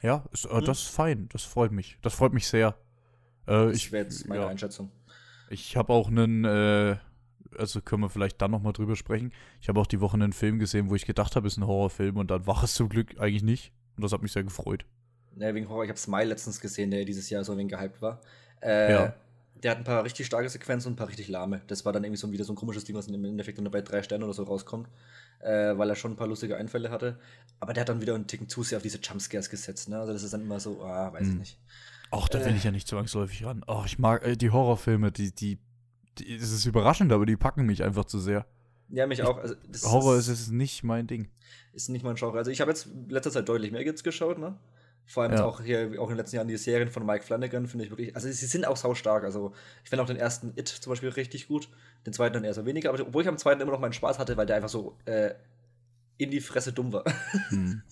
Ja, ist, äh, hm? das ist fein. Das freut mich. Das freut mich sehr. Äh, das wäre jetzt meine ja. Einschätzung. Ich habe auch einen, äh, also können wir vielleicht dann nochmal drüber sprechen. Ich habe auch die Woche einen Film gesehen, wo ich gedacht habe, es ist ein Horrorfilm und dann war es zum Glück eigentlich nicht. Und das hat mich sehr gefreut. Ja, wegen Horror. Ich habe Smile letztens gesehen, der dieses Jahr so ein wenig gehypt war. Äh, ja. Der hat ein paar richtig starke Sequenzen und ein paar richtig lahme. Das war dann irgendwie so wieder so ein komisches Ding, was im Endeffekt nur bei drei Sternen oder so rauskommt äh, weil er schon ein paar lustige Einfälle hatte. Aber der hat dann wieder einen Ticken zu sehr auf diese Jumpscares gesetzt. Ne? Also das ist dann immer so, ah, weiß hm. ich nicht. Ach, da äh, will ich ja nicht zwangsläufig ran. Ach, ich mag äh, die Horrorfilme, die, die, die, das ist überraschend, aber die packen mich einfach zu sehr. Ja, mich ich, auch. Also, Horror ist, ist nicht mein Ding. Ist nicht mein Genre. Also ich habe jetzt letzter Zeit deutlich mehr jetzt geschaut, ne? Vor allem ja. auch hier, auch in den letzten Jahren die Serien von Mike Flanagan finde ich wirklich, also sie sind auch sau stark. Also ich finde auch den ersten It zum Beispiel richtig gut, den zweiten dann eher so weniger, aber obwohl ich am zweiten immer noch meinen Spaß hatte, weil der einfach so äh, in die Fresse dumm war. Hm.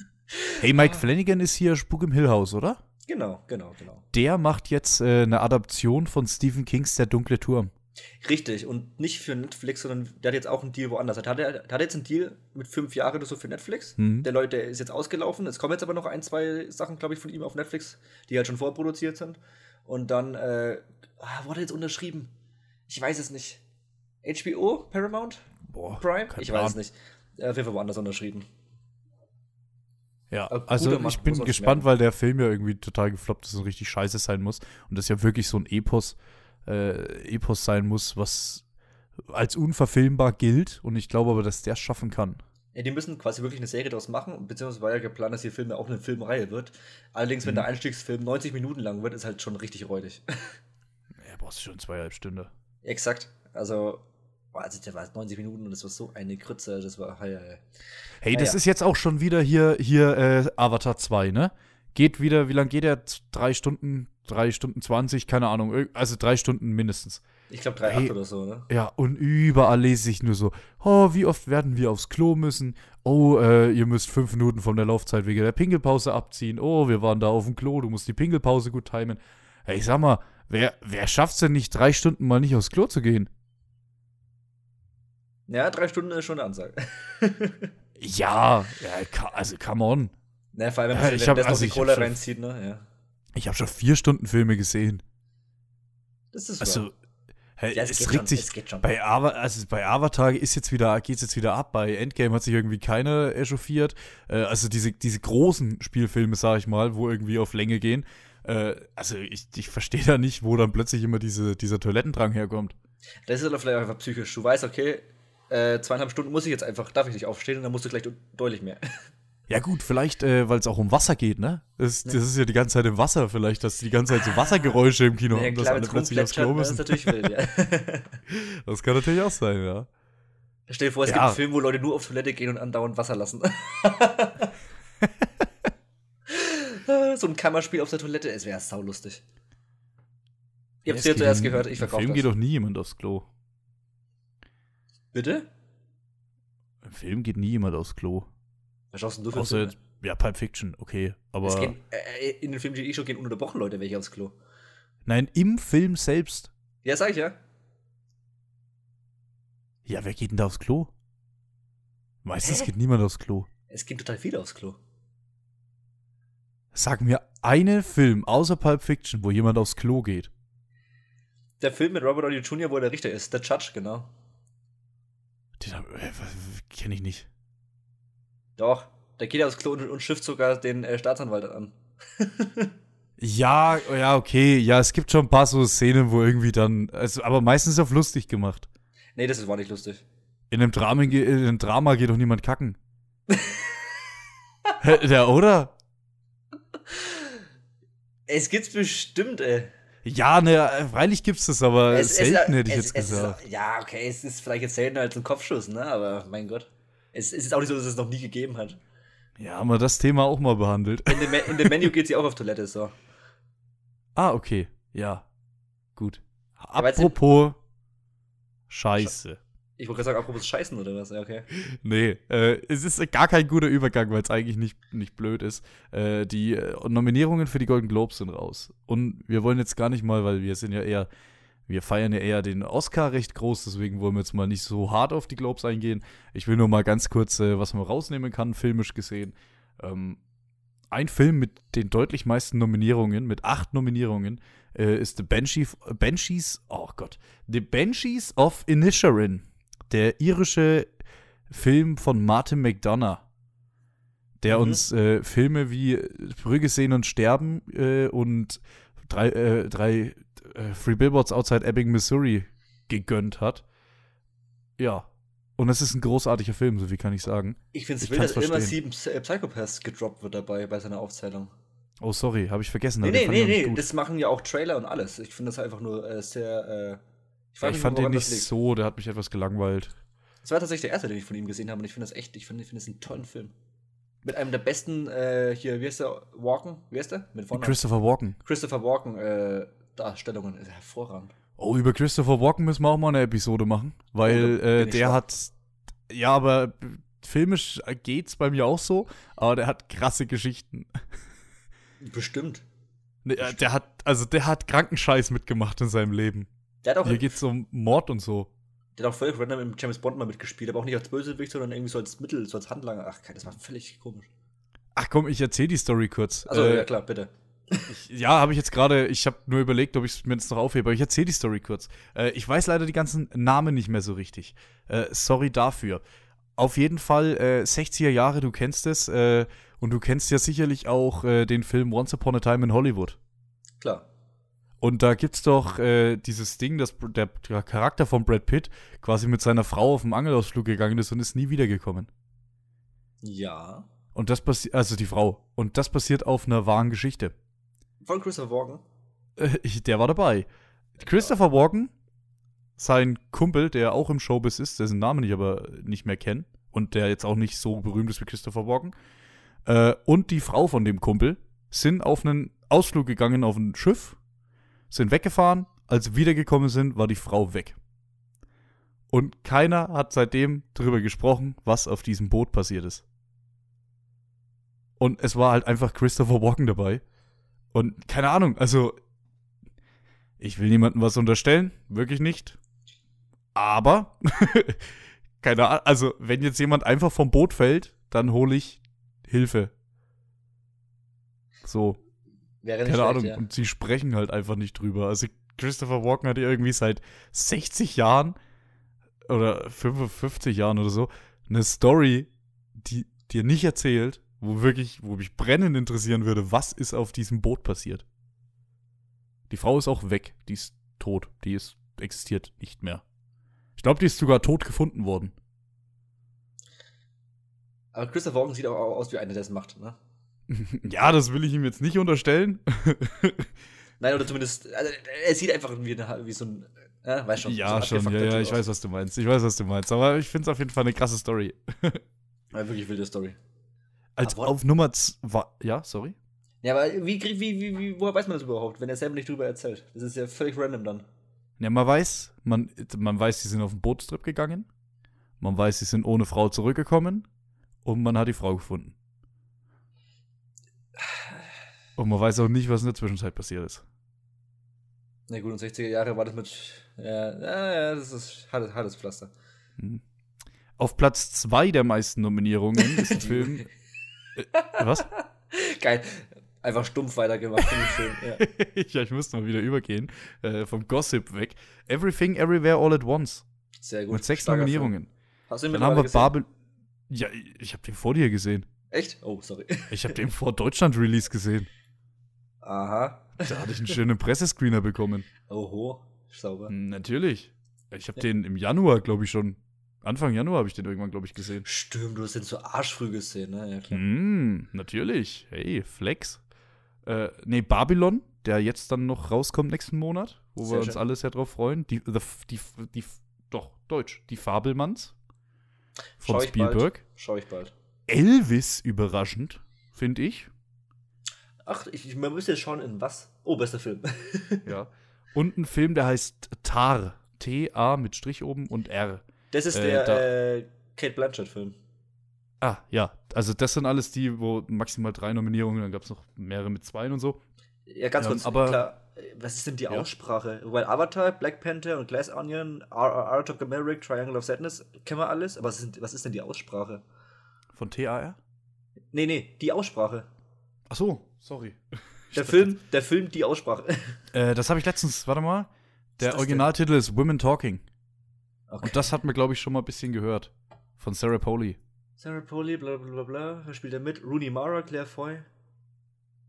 Hey, Mike Flanagan ist hier Spuk im Hill House, oder? Genau, genau, genau. Der macht jetzt äh, eine Adaption von Stephen Kings Der dunkle Turm. Richtig, und nicht für Netflix, sondern der hat jetzt auch einen Deal woanders. Der hat, der hat jetzt einen Deal mit fünf Jahren oder so für Netflix. Mhm. Der Leute ist jetzt ausgelaufen. Es kommen jetzt aber noch ein, zwei Sachen, glaube ich, von ihm auf Netflix, die halt schon vorproduziert sind. Und dann, äh, ah, wurde jetzt unterschrieben? Ich weiß es nicht. HBO? Paramount? Boah, Prime? Ich weiß es nicht. Äh, auf jeden Fall woanders unterschrieben. Ja, also ich bin gespannt, weil der Film ja irgendwie total gefloppt ist und richtig scheiße sein muss. Und das ja wirklich so ein Epos, äh, Epos sein muss, was als unverfilmbar gilt. Und ich glaube aber, dass der es schaffen kann. Ja, die müssen quasi wirklich eine Serie daraus machen, beziehungsweise war ja geplant, dass die Filme auch eine Filmreihe wird. Allerdings, mhm. wenn der Einstiegsfilm 90 Minuten lang wird, ist halt schon richtig räudig. Ja, brauchst du schon zweieinhalb Stunden. Exakt. Also, also der war 90 Minuten und das war so eine Krütze, das war hey, hey. hey das ja. ist jetzt auch schon wieder hier, hier äh, Avatar 2, ne? Geht wieder, wie lange geht der? Drei Stunden, drei Stunden 20, keine Ahnung, also drei Stunden mindestens. Ich glaube drei hey, oder so, ne? Ja, und überall lese ich nur so, oh, wie oft werden wir aufs Klo müssen? Oh, äh, ihr müsst fünf Minuten von der Laufzeit wegen der Pinkelpause abziehen. Oh, wir waren da auf dem Klo, du musst die Pinkelpause gut timen. Hey, ich sag mal, wer, wer schafft's denn nicht, drei Stunden mal nicht aufs Klo zu gehen? Ja, drei Stunden ist schon eine Ansage. ja, ja, also come on. Ne, vor allem, wenn man ja, sich hab, also die Cola reinzieht, ne? Ja. Ich habe schon vier Stunden Filme gesehen. Das ist Also, hey, Ja, es, geht regt schon, sich. es schon. Bei, Ava also bei Avatar ist jetzt wieder, geht's jetzt wieder ab. Bei Endgame hat sich irgendwie keiner echauffiert. Äh, also diese, diese großen Spielfilme, sag ich mal, wo irgendwie auf Länge gehen. Äh, also ich, ich verstehe da nicht, wo dann plötzlich immer diese, dieser Toilettendrang herkommt. Das ist aber vielleicht einfach psychisch. Du weißt, okay, äh, zweieinhalb Stunden muss ich jetzt einfach, darf ich nicht aufstehen und dann musst du gleich deutlich mehr. Ja gut, vielleicht, äh, weil es auch um Wasser geht, ne? Das, das ist ja die ganze Zeit im Wasser vielleicht, dass die ganze Zeit so Wassergeräusche im Kino Ja, haben, dass alle plötzlich aufs Klo rumplätschert, das ist müssen. natürlich wild, ja. Das kann natürlich auch sein, ja. Stell dir vor, es Ja. gibt einen Film, wo Leute nur auf Toilette gehen und andauernd Wasser lassen. so ein Kammerspiel auf der Toilette, es wäre saulustig. Ihr habt es Ja, zuerst gehört, ich Im verkaufe Film das. geht doch nie jemand aufs Klo. Bitte? Im Film geht nie jemand aufs Klo. Was schaust denn du für Außer, Filme? ja, Pulp Fiction, okay. Aber gehen, äh, in den Filmen, die ich schon gehen, ununterbrochen Leute welche aufs Klo. nein, im Film selbst. Ja, sag ich ja. Ja, wer geht denn da aufs Klo? Meistens Hä? geht niemand aufs Klo. Es gehen total viele aufs Klo. Sag mir einen Film außer Pulp Fiction, wo jemand aufs Klo geht. Der Film mit Robert Downey Jr., wo er der Richter ist, der Judge, genau. Den äh, kenne ich nicht. Doch, da geht er aufs Klo und, und schifft sogar den äh, Staatsanwalt an. Ja, ja, okay. Ja, es gibt schon ein paar so Szenen, wo irgendwie dann, also, aber meistens auf lustig gemacht. Nee, das war nicht lustig. In einem Drama, in einem Drama geht doch niemand kacken. Ja, oder? Es gibt's bestimmt, ey. Ja, ne, äh, freilich gibt's das, aber Es- es- selten hätte ich es- jetzt es gesagt. Ist, ja, okay, es ist vielleicht jetzt seltener als ein Kopfschuss, ne? Aber mein Gott. Es, es ist auch nicht so, dass es noch nie gegeben hat. Ja, haben wir das Thema auch mal behandelt. In dem, in dem Menü geht sie auch auf Toilette, so. Ah, okay. Ja. Gut. Apropos Scheiße. Ich wollte gerade sagen, apropos Scheißen oder was? Ja, okay. Nee, äh, es ist gar kein guter Übergang, weil es eigentlich nicht, nicht blöd ist. Äh, die äh, Nominierungen für die Golden Globes sind raus. Und wir wollen jetzt gar nicht mal, weil wir sind ja eher, wir feiern ja eher den Oscar recht groß, deswegen wollen wir jetzt mal nicht so hart auf die Globes eingehen. Ich will nur mal ganz kurz, äh, was man rausnehmen kann, filmisch gesehen. Ähm, ein Film mit den deutlich meisten Nominierungen, mit acht Nominierungen, äh, ist The Banshee, Banshees, oh Gott, The Banshees of Inisherin, der irische Film von Martin McDonough, der Mhm. uns äh, Filme wie Brügge sehen und sterben äh, und drei, äh, drei äh, Free Billboards Outside Ebbing, Missouri gegönnt hat. Ja. Und es ist ein großartiger Film, so wie kann ich sagen. Ich finde es Ich wild, dass immer sieben Psy- Psychopaths gedroppt wird dabei bei seiner Aufzählung. Oh, sorry, habe ich vergessen. Nee, nee, nee, ich nee, das machen ja auch Trailer und alles. Ich finde das einfach nur äh, sehr, äh, Ja, frag ich fand den nicht so, der hat mich etwas gelangweilt. Das war tatsächlich der erste, den ich von ihm gesehen habe und ich finde das echt, ich finde ich finde das einen tollen Film. Mit einem der besten, äh, hier, wie heißt der, Walken? Wie heißt der? Mit vorne. Christopher Walken. Christopher Walken, äh, Darstellungen, ist hervorragend. Oh, über Christopher Walken müssen wir auch mal eine Episode machen, weil Oh, da bin äh, der hat, ja, aber filmisch geht's bei mir auch so, aber der hat krasse Geschichten. Bestimmt. Ne, äh, Der hat, also der hat Krankenscheiß mitgemacht in seinem Leben. Der hat auch, Hier geht's um Mord und so. der hat auch völlig random im James Bond mal mitgespielt, aber auch nicht als Bösewicht, sondern irgendwie so als Mittel, so als Handlanger. Ach, das war völlig komisch. Ach komm, ich erzähl die Story kurz. Also, Äh, ja klar, bitte. Ich, ja, habe ich jetzt gerade, ich habe nur überlegt, ob ich es mir jetzt noch aufhebe, aber ich erzähle die Story kurz. Äh, ich weiß leider die ganzen Namen nicht mehr so richtig. Äh, sorry dafür. Auf jeden Fall äh, 60er Jahre, du kennst es. Äh, und du kennst ja sicherlich auch äh, den Film Once Upon a Time in Hollywood. Klar. Und da gibt's doch äh, dieses Ding, dass der, Charakter von Brad Pitt quasi mit seiner Frau auf dem Angelausflug gegangen ist und ist nie wiedergekommen. Ja. Und das passiert, also die Frau. Und das passiert auf einer wahren Geschichte. Von Christopher Walken. Äh, der war dabei. Christopher Walken, sein Kumpel, der auch im Showbiz ist, dessen Namen ich aber nicht mehr kenne und der jetzt auch nicht so berühmt ist wie Christopher Walken, äh, und die Frau von dem Kumpel sind auf einen Ausflug gegangen auf ein Schiff, sind weggefahren. Als sie wiedergekommen sind, war die Frau weg. Und keiner hat seitdem darüber gesprochen, was auf diesem Boot passiert ist. Und es war halt einfach Christopher Walken dabei. Und keine Ahnung, also ich will niemandem was unterstellen, wirklich nicht. Aber keine Ahnung, also wenn jetzt jemand einfach vom Boot fällt, dann hole ich Hilfe. So. Wäre nicht Keine schlecht, Ahnung. Ja. Und sie sprechen halt einfach nicht drüber. Also Christopher Walken hat irgendwie seit 60 Jahren oder 55 Jahren oder so eine Story, die dir nicht erzählt, wo wirklich, wo mich brennend interessieren würde, was ist auf diesem Boot passiert. Die Frau ist auch weg, die ist tot, die ist existiert nicht mehr. Ich glaube, die ist sogar tot gefunden worden. Aber Christopher Walken sieht auch aus wie einer, der es macht, ne? ja, das will ich ihm jetzt nicht unterstellen. Nein, oder zumindest, also, er sieht einfach wie, eine, wie so ein, äh, weißt schon. Ja, so schon, ja, ja, ich weiß, was du meinst. Ich weiß, was du meinst. Aber ich finde es auf jeden Fall eine krasse Story. ja, wirklich wilde Story. Als aber auf Nummer zwei, ja, sorry? Ja, aber wie, wie, wie, wie, woher weiß man das überhaupt, wenn er selber nicht drüber erzählt? Das ist ja völlig random dann. Ja, man weiß, man, man weiß, sie sind auf den Bootstrip gegangen. Man weiß, sie sind ohne Frau zurückgekommen. Und man hat die Frau gefunden. Und man weiß auch nicht, was in der Zwischenzeit passiert ist. Na gut, und 60er Jahre war das mit. Ja, ja das ist hartes, hartes Pflaster. Hm. Auf Platz 2 der meisten Nominierungen ist der Film. Äh, was? Geil. Einfach stumpf weitergemacht, finde ich schön. Ja. ja, ich müsste mal wieder übergehen. Äh, vom Gossip weg. Everything, Everywhere, All at Once. Sehr gut. Mit sechs Starker Nominierungen. Film. Hast du ihn Dann haben wir Babel. Ja, ich habe den vor dir gesehen. Echt? Oh, sorry. Ich habe den vor Deutschland-Release gesehen. Aha. Da hatte ich einen schönen Pressescreener bekommen. Oho, sauber. Natürlich. Ich habe den im Januar, glaube ich, schon. Anfang Januar habe ich den irgendwann, glaube ich, gesehen. Stimmt, du hast den so arschfrüh gesehen, ne? Ja, klar. Mm, natürlich. Hey, Flex. Äh, nee, Babylon, der jetzt dann noch rauskommt nächsten Monat, wo Sehr wir uns alles ja drauf freuen. Die, the, die, die, doch, Deutsch. Die Fabelmanns. Von Schau Spielberg. Bald. Schau ich bald. Elvis überraschend, finde ich. Ach, ich, man müsste jetzt schauen, in was. Oh, bester Film. ja. Und ein Film, der heißt Tar. T-A mit Strich oben und R. Das ist äh, der da, äh, Kate Blanchett-Film. Ah, ja. Also, das sind alles die, wo maximal drei Nominierungen, dann gab es noch mehrere mit zwei und so. Ja, ganz kurz, ähm, aber, klar. Was ist denn die ja. Aussprache? Weil Avatar, Black Panther und Glass Onion, of the Maverick, Triangle of Sadness, kennen wir alles, aber was ist, was ist denn die Aussprache? Von T-A-R? Nee, nee, die Aussprache. Ach so, sorry. Der Film, der Film, die Aussprache. Äh, das habe ich letztens, warte mal. Der Originaltitel ist Women Talking. Okay. Und das hat man, glaube ich, schon mal ein bisschen gehört. Von Sarah Poley. Sarah Poley, bla bla bla bla. Wer spielt da mit? Rooney Mara, Claire Foy.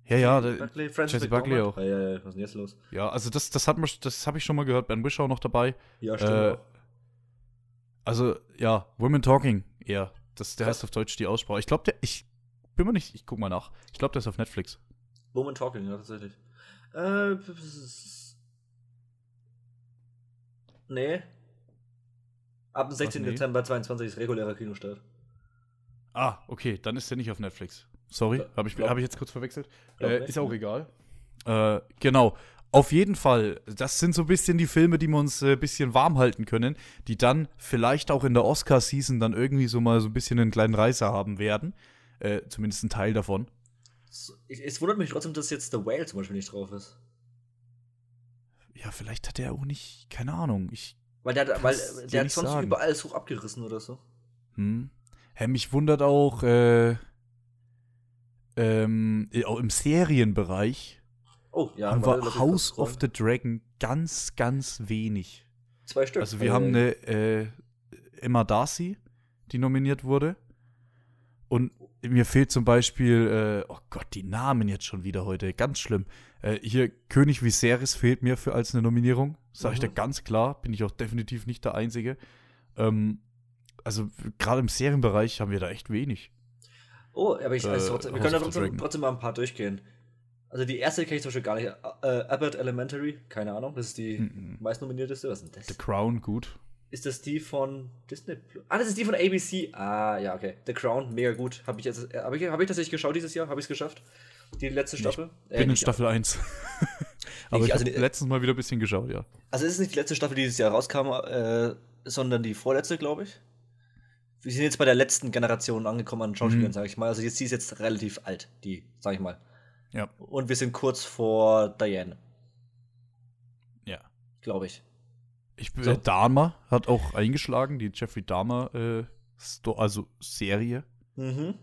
Ja, ja, Buckley, Jesse Buckley auch. Ja, ja, ja, was ist denn jetzt los? Ja, also das, das hat man, das habe ich schon mal gehört. Ben Wishaw noch dabei. Ja, stimmt. Äh, also, ja, Women Talking, eher. Das, der Was? heißt auf Deutsch die Aussprache. Ich glaube, der, ich bin mir nicht, ich guck mal nach. Ich glaube, der ist auf Netflix. Woman Talking, ja, tatsächlich. Äh, nee. Ab dem 16. nee? Dezember 22 ist regulärer Kinostart. Ah, okay, dann ist der nicht auf Netflix. Sorry, habe ich, hab ich jetzt kurz verwechselt. Äh, ist auch egal. Äh, genau. Auf jeden Fall, das sind so ein bisschen die Filme, die wir uns ein äh, bisschen warm halten können, die dann vielleicht auch in der Oscar-Season dann irgendwie so mal so ein bisschen einen kleinen Reißer haben werden. Äh, zumindest ein Teil davon. Es wundert mich trotzdem, dass jetzt The Whale zum Beispiel nicht drauf ist. Ja, vielleicht hat er auch nicht, keine Ahnung. Ich weil der, weil der hat sonst sagen. überall so abgerissen oder so. Hm. Hä, mich wundert auch, äh, ähm, auch im Serienbereich Oh, ja. Haben wir House of the Dragon ganz, ganz wenig. Zwei Stück. Also wir äh, haben eine äh, Emma Darcy, die nominiert wurde. Und mir fehlt zum Beispiel, äh, oh Gott, die Namen jetzt schon wieder heute, ganz schlimm. Äh, hier König Viserys fehlt mir für als eine Nominierung, sage ich da mhm. ganz klar, bin ich auch definitiv nicht der Einzige. Ähm, also gerade im Serienbereich haben wir da echt wenig. Oh, aber ich weiß trotzdem, wir können da trotzdem, trotzdem, mal ein paar durchgehen. Also die erste kenne ich zum Beispiel gar nicht. Äh, Abbott Elementary, keine Ahnung. Das ist die mm -mm. meistnominierteste. Was ist denn das? The Crown, gut. Ist das die von Disney Ah, das ist die von ABC. Ah, ja, okay. The Crown, mega gut. Habe ich jetzt, habe ich, hab ich tatsächlich geschaut dieses Jahr? Habe ich es geschafft? Die letzte Staffel? Ich bin äh, in Staffel 1. Aber ich, also, habe letztens mal wieder ein bisschen geschaut, ja. Also es ist nicht die letzte Staffel, die dieses Jahr rauskam, äh, sondern die vorletzte, glaube ich. Wir sind jetzt bei der letzten Generation angekommen an Schauspielern, mhm. sage ich mal. Also jetzt, die ist jetzt relativ alt, die, sage ich mal. Ja. Und wir sind kurz vor Diane. Ja. Glaube ich. Ich so. äh, Dahmer hat auch eingeschlagen, die Jeffrey Dahmer, äh, also Serie. Mhm.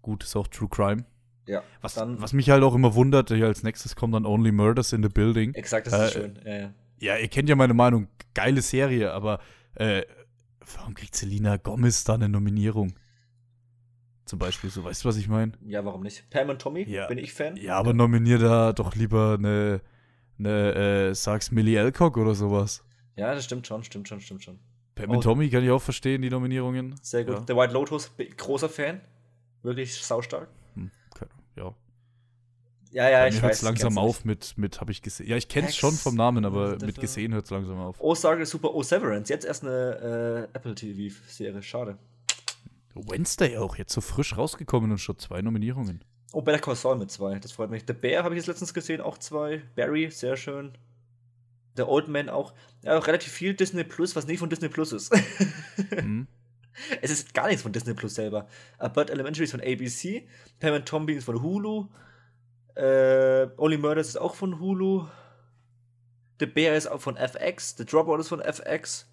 Gut, ist auch True Crime. Ja. Was, dann, was mich halt auch immer wundert, als nächstes kommt dann Only Murders in the Building. Exakt, das ist äh, schön. Ja, ja. ja, ihr kennt ja meine Meinung. Geile Serie, aber äh, warum kriegt Selina Gomez da eine Nominierung? Zum Beispiel, so weißt du, was ich meine? Ja, warum nicht? Pam und Tommy, ja. bin ich Fan. Ja, aber nominier da doch lieber eine, eine äh, sag's Millie Alcock oder sowas. Ja, das stimmt schon, stimmt schon, stimmt schon. Pam oh. und Tommy kann ich auch verstehen, die Nominierungen. Sehr gut. Ja. The White Lotus, großer Fan. Wirklich saustark. Ja. Ja, ja, Bei ich mir weiß. langsam auf mit, mit habe ich gesehen. Ja, ich kenn's Hex. schon vom Namen, aber mit gesehen hört es langsam auf. Oh, Star super. Oh, Severance. Jetzt erst eine äh, Apple TV-Serie. Schade. Wednesday auch, jetzt so frisch rausgekommen und schon zwei Nominierungen. Oh, Better Call Saul mit zwei. Das freut mich. The Bear habe ich jetzt letztens gesehen, auch zwei. Barry, sehr schön. The Old Man auch. Ja, auch relativ viel Disney Plus, was nicht von Disney Plus ist. mhm. Es ist gar nichts von Disney Plus selber. A Bud Elementary ist von ABC. Pam and Tommy ist von Hulu. Äh, Only Murders ist auch von Hulu. The Bear ist auch von FX. The Dropout ist von FX.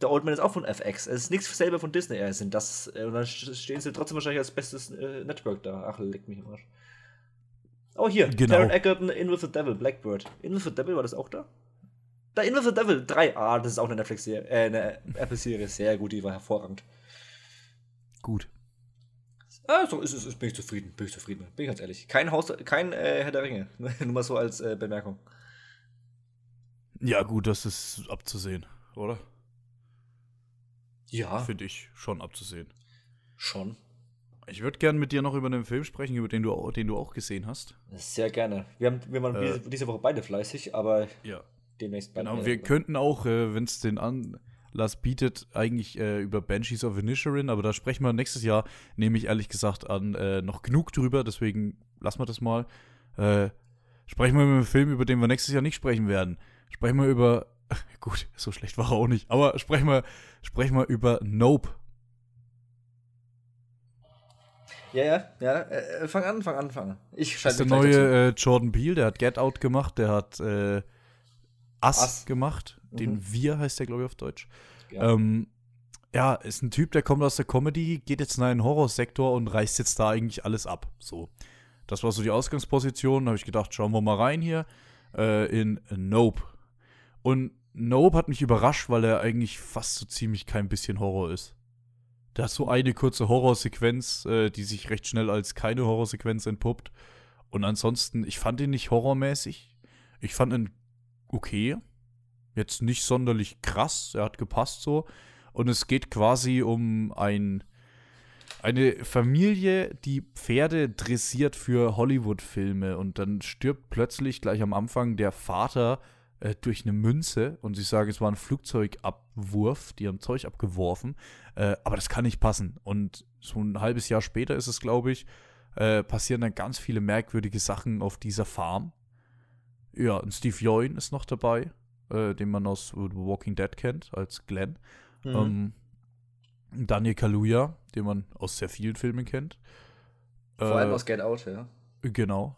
The Old Man ist auch von FX. Es ist nichts selber von Disney. Er sind das, äh, und dann stehen sie trotzdem wahrscheinlich als bestes äh, Network da. Ach, leck mich im Arsch. Oh, hier. Genau. Taron Egerton, In with the Devil, Blackbird. In with the Devil war das auch da? Da In with the Devil 3. Ah, das ist auch eine Netflix-Serie, äh, eine Apple-Serie. Sehr gut, die war hervorragend. Gut. Also ist, ist, ist, bin ich zufrieden, bin ich zufrieden, bin ich ganz ehrlich. Kein Haus, kein äh, Herr der Ringe. Nur mal so als äh, Bemerkung. Ja, gut, das ist abzusehen, oder? Ja. Für dich schon abzusehen. Schon. Ich würde gerne mit dir noch über einen Film sprechen, über den du, den du auch gesehen hast. Sehr gerne. Wir, haben, wir waren äh, diese Woche beide fleißig, aber ja. demnächst beide. Genau, wir könnten auch, äh, wenn es den Anlass bietet, eigentlich äh, über Banshees of Inisherin, aber da sprechen wir nächstes Jahr, nehme ich ehrlich gesagt an, äh, noch genug drüber, deswegen lassen wir das mal. Äh, sprechen wir über einen Film, über den wir nächstes Jahr nicht sprechen werden. Sprechen wir über Gut, so schlecht war er auch nicht. Aber sprechen wir, sprechen wir über Nope. Ja, ja, ja. Äh, fang an, fang an, fang an. Ich das ist der neue äh, Jordan Peele, der hat Get Out gemacht, der hat Us, Us. gemacht. Mhm. Den Wir heißt der, glaube ich, auf Deutsch. Ja. Ähm, ja, ist ein Typ, der kommt aus der Comedy, geht jetzt in einen Horrorsektor und reißt jetzt da eigentlich alles ab. So. Das war so die Ausgangsposition. Da habe ich gedacht, schauen wir mal rein hier äh, in Nope. Und Nope hat mich überrascht, weil er eigentlich fast so ziemlich kein bisschen Horror ist. Der hat so eine kurze Horrorsequenz, äh, die sich recht schnell als keine Horrorsequenz entpuppt. Und ansonsten, ich fand ihn nicht horrormäßig. Ich fand ihn okay. Jetzt nicht sonderlich krass. Er hat gepasst so. Und es geht quasi um ein, eine Familie, die Pferde dressiert für Hollywood-Filme. Und dann stirbt plötzlich gleich am Anfang der Vater äh, durch eine Münze und sie sagen, es war ein Flugzeugabwurf, die haben Zeug abgeworfen, äh, aber das kann nicht passen. Und so ein halbes Jahr später ist es, glaube ich, äh, passieren dann ganz viele merkwürdige Sachen auf dieser Farm. Ja, und Steve Yoin ist noch dabei, äh, den man aus The Walking Dead kennt, als Glenn. Mhm. Ähm, Daniel Kaluuya, den man aus sehr vielen Filmen kennt. Vor allem äh, aus Get Out, ja. Genau.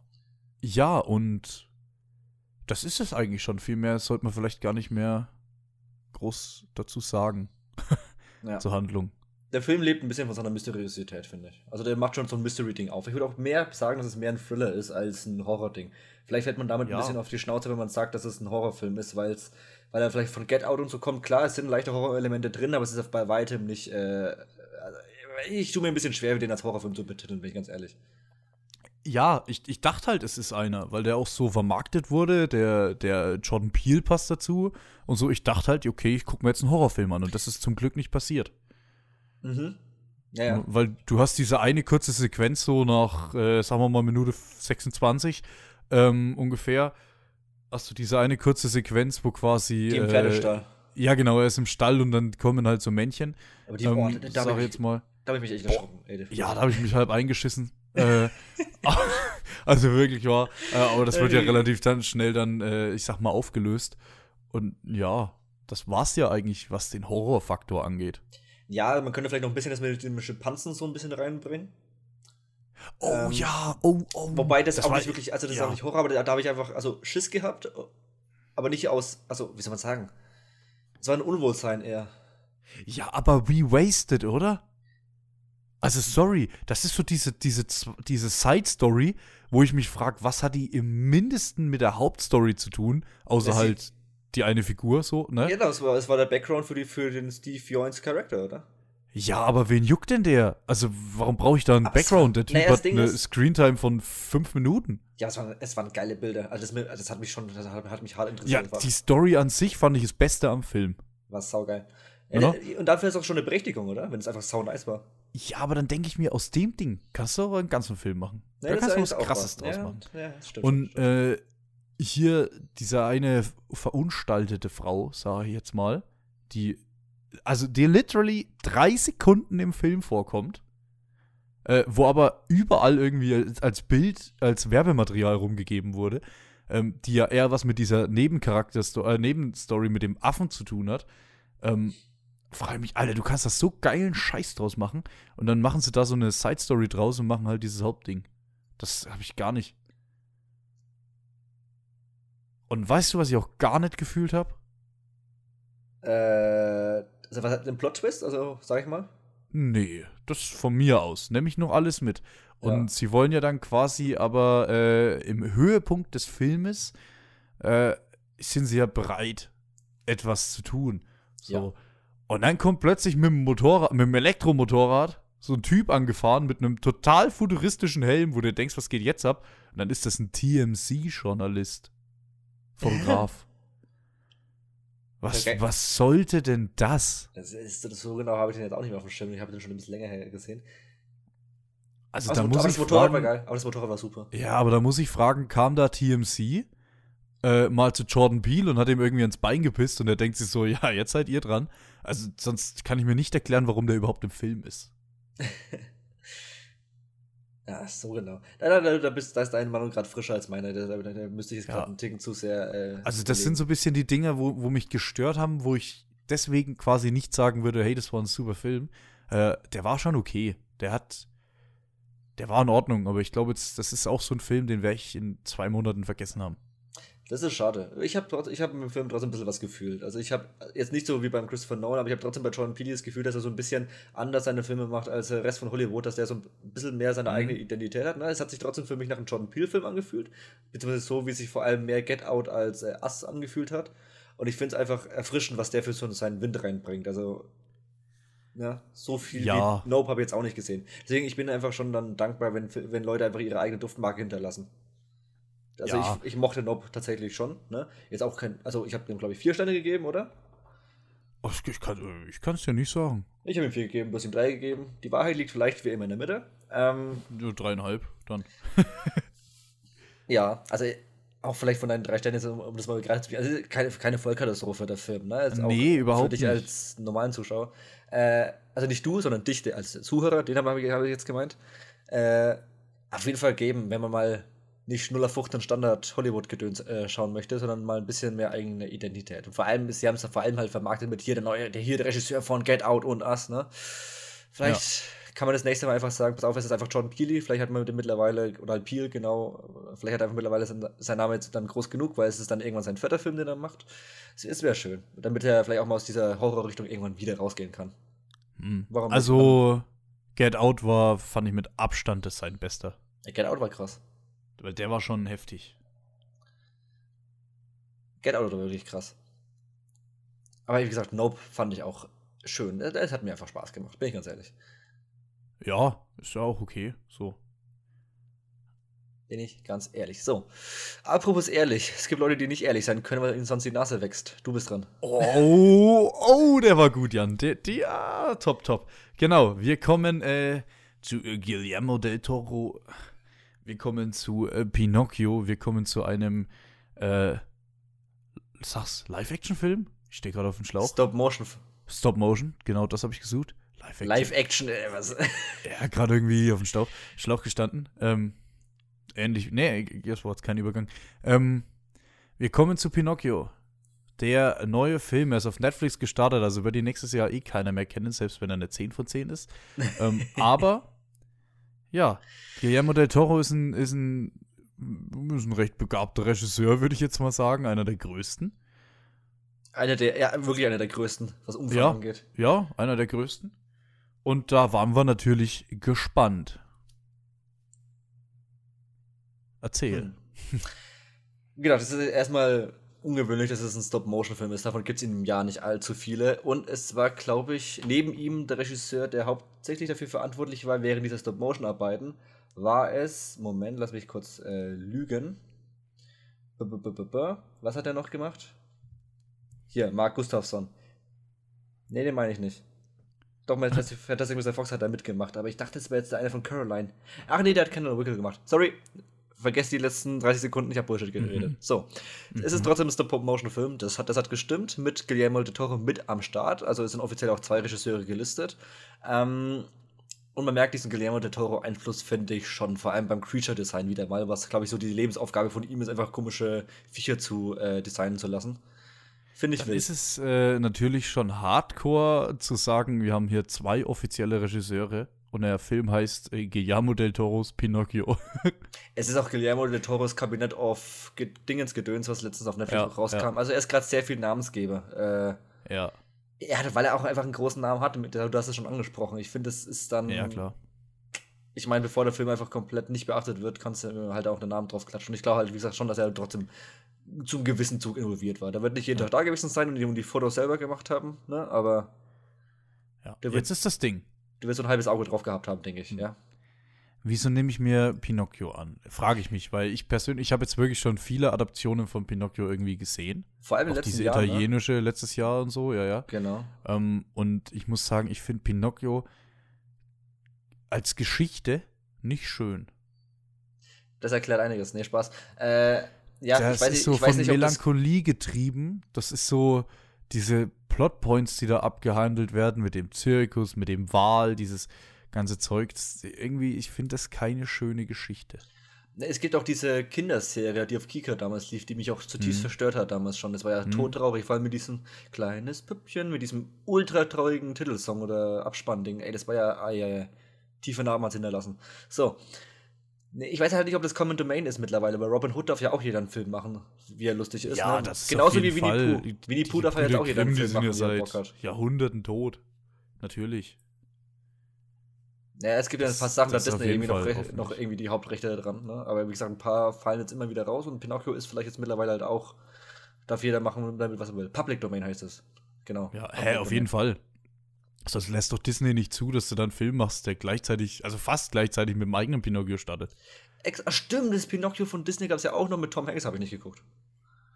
Ja, und das ist es eigentlich schon. Viel mehr sollte man vielleicht gar nicht mehr groß dazu sagen. ja. Zur Handlung. Der Film lebt ein bisschen von seiner Mysteriosität, finde ich. Also der macht schon so ein Mystery-Ding auf. Ich würde auch mehr sagen, dass es mehr ein Thriller ist als ein Horror-Ding. Vielleicht fällt man damit ja. ein bisschen auf die Schnauze, wenn man sagt, dass es ein Horrorfilm ist, weil es, weil er vielleicht von Get Out und so kommt. Klar, es sind leichte Horrorelemente drin, aber es ist bei weitem nicht. Äh, also ich tue mir ein bisschen schwer, den als Horrorfilm zu betiteln, bin ich ganz ehrlich ja, ich, ich dachte halt, es ist einer, weil der auch so vermarktet wurde. Der, der Jordan Peele passt dazu. Und so, ich dachte halt, okay, ich gucke mir jetzt einen Horrorfilm an. Und das ist zum Glück nicht passiert. Mhm. Ja, ja. Weil du hast diese eine kurze Sequenz so nach, äh, sagen wir mal, Minute 26 ähm, ungefähr. Hast du diese eine kurze Sequenz, wo quasi. Die im Pferdestall. Äh, ja, genau, er ist im Stall und dann kommen halt so Männchen. Aber die, ähm, oh, da sag ich jetzt mal. Da habe ich mich echt erschrocken. Ja, da habe ich mich halb eingeschissen äh, also wirklich war. Äh, aber das wird ja relativ dann schnell dann, äh, ich sag mal, aufgelöst. Und ja, das war's ja eigentlich, was den Horrorfaktor angeht. Ja, man könnte vielleicht noch ein bisschen das mit den Schimpansen so ein bisschen reinbringen. Oh ähm, ja, oh, oh. Wobei das, das auch nicht wirklich, also das ja. ist auch nicht Horror, aber da, da habe ich einfach, also Schiss gehabt, aber nicht aus, also wie soll man sagen? Es war ein Unwohlsein eher. Ja, aber re-wasted, oder? Also, sorry, das ist so diese, diese, diese Side-Story, wo ich mich frage, was hat die im Mindesten mit der Hauptstory zu tun, außer halt die eine Figur so, ne? Ja, das war, das war der Background für, die, für den Steve Joins Charakter, oder? Ja, aber wen juckt denn der? Also, warum brauche ich da einen aber Background? Der Typ naja, hat eine Screentime von fünf Minuten. Ja, es, war, es waren geile Bilder. Also, das, das, hat mich schon, das hat, hat mich hart interessiert. Ja, war. die Story an sich fand ich das Beste am Film. War saugeil. Ja, und dafür ist auch schon eine Berechtigung, oder? Wenn es einfach sau nice war. Ja, aber dann denke ich mir, aus dem Ding kannst du auch einen ganzen Film machen. Ja, da kannst du was Krasses draus ja, machen. Ja, das stimmt. Und äh, hier diese eine verunstaltete Frau, sage ich jetzt mal, die, also die literally drei Sekunden im Film vorkommt, äh, wo aber überall irgendwie als Bild, als Werbematerial rumgegeben wurde, ähm, die ja eher was mit dieser Nebencharakter, äh, Nebenstory mit dem Affen zu tun hat. Ähm, frage mich, Alter, du kannst das so geilen Scheiß draus machen und dann machen sie da so eine Side Story draus und machen halt dieses Hauptding. Das habe ich gar nicht. Und weißt du, was ich auch gar nicht gefühlt habe? Äh, also was hat den Plot-Twist, also sag ich mal? Nee, das von mir aus. Nehme ich noch alles mit. Und ja. sie wollen ja dann quasi aber äh, im Höhepunkt des Filmes äh, sind sie ja bereit, etwas zu tun. So. Ja. Und dann kommt plötzlich mit dem Motorrad, mit dem Elektromotorrad so ein Typ angefahren mit einem total futuristischen Helm, wo du denkst, was geht jetzt ab? Und dann ist das ein TMC-Journalist. Fotograf. Was, okay. was sollte denn das? das, ist, so genau habe ich den jetzt auch nicht mehr auf dem Schirm. Ich habe den schon ein bisschen länger her gesehen. Also, aber da muss aber ich das Motorrad fragen, war geil, aber das Motorrad war super. Ja, aber da muss ich fragen, kam da TMC äh, mal zu Jordan Peele und hat ihm irgendwie ins Bein gepisst und er denkt sich so, ja, jetzt seid ihr dran. Also sonst kann ich mir nicht erklären, warum der überhaupt im Film ist. Ja, so genau. Da, da, da, bist, da ist deine Meinung gerade frischer als meine. Da, da, da müsste ich jetzt gerade ja. einen Ticken zu sehr. Äh, also, das sind so ein bisschen die Dinge, wo, wo mich gestört haben, wo ich deswegen quasi nicht sagen würde, hey, das war ein super Film. Äh, der war schon okay. Der hat. Der war in Ordnung, aber ich glaube, das ist auch so ein Film, den werde ich in zwei Monaten vergessen haben. Das ist schade. Ich habe ich hab im Film trotzdem ein bisschen was gefühlt. Also ich habe jetzt nicht so wie beim Christopher Nolan, aber ich habe trotzdem bei Jordan Peele das Gefühl, dass er so ein bisschen anders seine Filme macht als der Rest von Hollywood, dass der so ein bisschen mehr seine mhm. eigene Identität hat. Ne? Es hat sich trotzdem für mich nach einem Jordan Peele-Film angefühlt, beziehungsweise so, wie sich vor allem mehr Get Out als äh, Us angefühlt hat. Und ich finde es einfach erfrischend, was der für so seinen Wind reinbringt. Also ja, so viel ja. wie Nope habe ich jetzt auch nicht gesehen. Deswegen, ich bin einfach schon dann dankbar, wenn, wenn Leute einfach ihre eigene Duftmarke hinterlassen. Also ja. ich, ich mochte Nob tatsächlich schon. Ne? Jetzt auch kein, also ich habe dem glaube ich vier Sterne gegeben, oder? Ich kann es ja nicht sagen. Ich habe ihm vier gegeben, du hast ihm drei gegeben. Die Wahrheit liegt vielleicht wie immer in der Mitte. Ähm, Nur dreieinhalb, dann. ja, also auch vielleicht von deinen drei Sternen, um das mal gerade zu Also keine, keine Vollkatastrophe der Film, ne? Also nee, überhaupt nicht. Für dich als normalen Zuschauer. Äh, also nicht du, sondern dich als Zuhörer, den habe ich, hab ich jetzt gemeint. Äh, auf jeden Fall geben, wenn man mal nicht 0 auf 15 Standard Hollywood-Gedöns äh, schauen möchte, sondern mal ein bisschen mehr eigene Identität. Und vor allem, sie haben es ja vor allem halt vermarktet mit hier der neue, der hier der Regisseur von Get Out und Us, ne? Vielleicht ja. kann man das nächste Mal einfach sagen, pass auf, es ist einfach John Peele, vielleicht hat man mit dem mittlerweile, oder halt Peele, genau, vielleicht hat er einfach mittlerweile sein, sein, Name jetzt dann groß genug, weil es ist dann irgendwann sein vierter Film, den er macht. Es wäre schön, damit er vielleicht auch mal aus dieser Horrorrichtung irgendwann wieder rausgehen kann. Mhm. also, Get Out war, fand ich mit Abstand das sein bester. Get Out war krass. Weil der war schon heftig. Get Out war wirklich krass. Aber wie gesagt, Nope fand ich auch schön. Es hat mir einfach Spaß gemacht, bin ich ganz ehrlich. Ja, ist ja auch okay. So. Bin ich ganz ehrlich. So. Apropos ehrlich. Es gibt Leute, die nicht ehrlich sein können, weil ihnen sonst die Nase wächst. Du bist dran. Oh, oh, der war gut, Jan. Der, der, ja, top, top. Genau, wir kommen äh, zu äh, Guillermo del Toro. Wir kommen zu äh, Pinocchio. Wir kommen zu einem, äh, sag's, Live-Action-Film? Ich stehe gerade auf dem Schlauch. Stop-Motion. Stop-Motion, genau das habe ich gesucht. Live-Action. Live-Action, äh, was? ja, gerade irgendwie auf dem Schlauch, Schlauch gestanden. Ähm, ähnlich, nee, das war jetzt kein Übergang. Ähm, wir kommen zu Pinocchio. Der neue Film, er ist auf Netflix gestartet, also wird ihn nächstes Jahr eh keiner mehr kennen, selbst wenn er eine 10 von 10 ist. ähm, aber ja, Guillermo del Toro ist ein, ist ein, ist ein recht begabter Regisseur, würde ich jetzt mal sagen. Einer der größten. Einer der, ja, wirklich einer der größten, was Umfang ja, angeht. Ja, einer der größten. Und da waren wir natürlich gespannt. Erzähl. Hm. Genau, das ist erstmal ungewöhnlich, dass es ein Stop-Motion-Film ist. Davon gibt es im Jahr nicht allzu viele. Und es war, glaube ich, neben ihm der Regisseur, der hauptsächlich dafür verantwortlich war, während dieser Stop-Motion-Arbeiten, war es, Moment, lass mich kurz äh, lügen. B -b -b Was hat er noch gemacht? Hier, Mark Gustafsson. Nee, den meine ich nicht. Doch, Fantastic Mr. Fox hat da mitgemacht, aber ich dachte, es wäre jetzt der eine von Caroline. Ach nee, der hat Kendall Wickel gemacht. Sorry, vergesst die letzten 30 Sekunden, ich habe Bullshit geredet. Mhm. So, mhm. es ist trotzdem ein Stop-Motion-Film, das hat, das hat gestimmt, mit Guillermo del Toro mit am Start, also es sind offiziell auch zwei Regisseure gelistet. Ähm, und man merkt diesen Guillermo del Toro-Einfluss, finde ich schon, vor allem beim Creature-Design wieder mal, was, glaube ich, so die Lebensaufgabe von ihm ist, einfach komische Viecher zu äh, designen zu lassen. Finde ich Dann wild. ist es äh, natürlich schon hardcore zu sagen, wir haben hier zwei offizielle Regisseure und der Film heißt äh, Guillermo del Toros Pinocchio. es ist auch Guillermo del Toros Kabinett of Dingens Gedöns, was letztens auf Netflix ja, rauskam. Ja. Also er ist gerade sehr viel Namensgeber. Äh, ja. Ja, weil er auch einfach einen großen Namen hat. Du hast es schon angesprochen. Ich finde, es ist dann. Ja, klar. Ich meine, bevor der Film einfach komplett nicht beachtet wird, kannst du halt auch einen Namen drauf klatschen. Und ich glaube halt, wie gesagt, schon, dass er trotzdem zum gewissen Zug involviert war. Da wird nicht jeden Tag da gewesen sein und die, die Fotos selber gemacht haben, ne? Aber. Ja, wird, jetzt ist das Ding. Du wirst so ein halbes Auge drauf gehabt haben, denke ich, mhm. ja. Wieso nehme ich mir Pinocchio an? Frage ich mich, weil ich persönlich, ich habe jetzt wirklich schon viele Adaptionen von Pinocchio irgendwie gesehen. Vor allem letzten diese Jahr. Diese ne? italienische ne? letztes Jahr und so, ja, ja. Genau. Ähm, und ich muss sagen, ich finde Pinocchio als Geschichte nicht schön. Das erklärt einiges. Nee, Spaß. Äh, ja, das ich weiß, ist so ich von nicht, Melancholie getrieben. Das ist so diese Plotpoints, die da abgehandelt werden mit dem Zirkus, mit dem Wal, dieses ganze Zeug. Das, irgendwie, ich finde das keine schöne Geschichte. Es gibt auch diese Kinderserie, die auf Kika damals lief, die mich auch zutiefst mhm. verstört hat damals schon. Das war ja mhm. todtraurig, vor allem mit diesem kleines Püppchen, mit diesem ultra traurigen Titelsong oder Abspannding. Ey, das war ja, ah, ja, ja tiefe Narben hat hinterlassen. So, ich weiß halt nicht, ob das Common Domain ist mittlerweile, weil Robin Hood darf ja auch jeder einen Film machen, wie er lustig ist. Ja, ne? das ist Genauso wie Winnie Pooh. Winnie Pooh darf ja jetzt auch jeder einen Film machen, wie er Bock hat. Jahrhunderten tot. Natürlich. Ja, es gibt ja fast Sachen, da Disney irgendwie noch, noch, irgendwie die Hauptrechte dran. Ne? Aber wie gesagt, ein paar fallen jetzt immer wieder raus und Pinocchio ist vielleicht jetzt mittlerweile halt auch, darf jeder machen damit, was er will. Public Domain heißt es. Genau. Ja, hä, auf jeden Fall. Also das lässt doch Disney nicht zu, dass du dann einen Film machst, der gleichzeitig, also fast gleichzeitig mit dem eigenen Pinocchio startet. Ex ah, stimmt, das Pinocchio von Disney gab es ja auch noch mit Tom Hanks, habe ich nicht geguckt.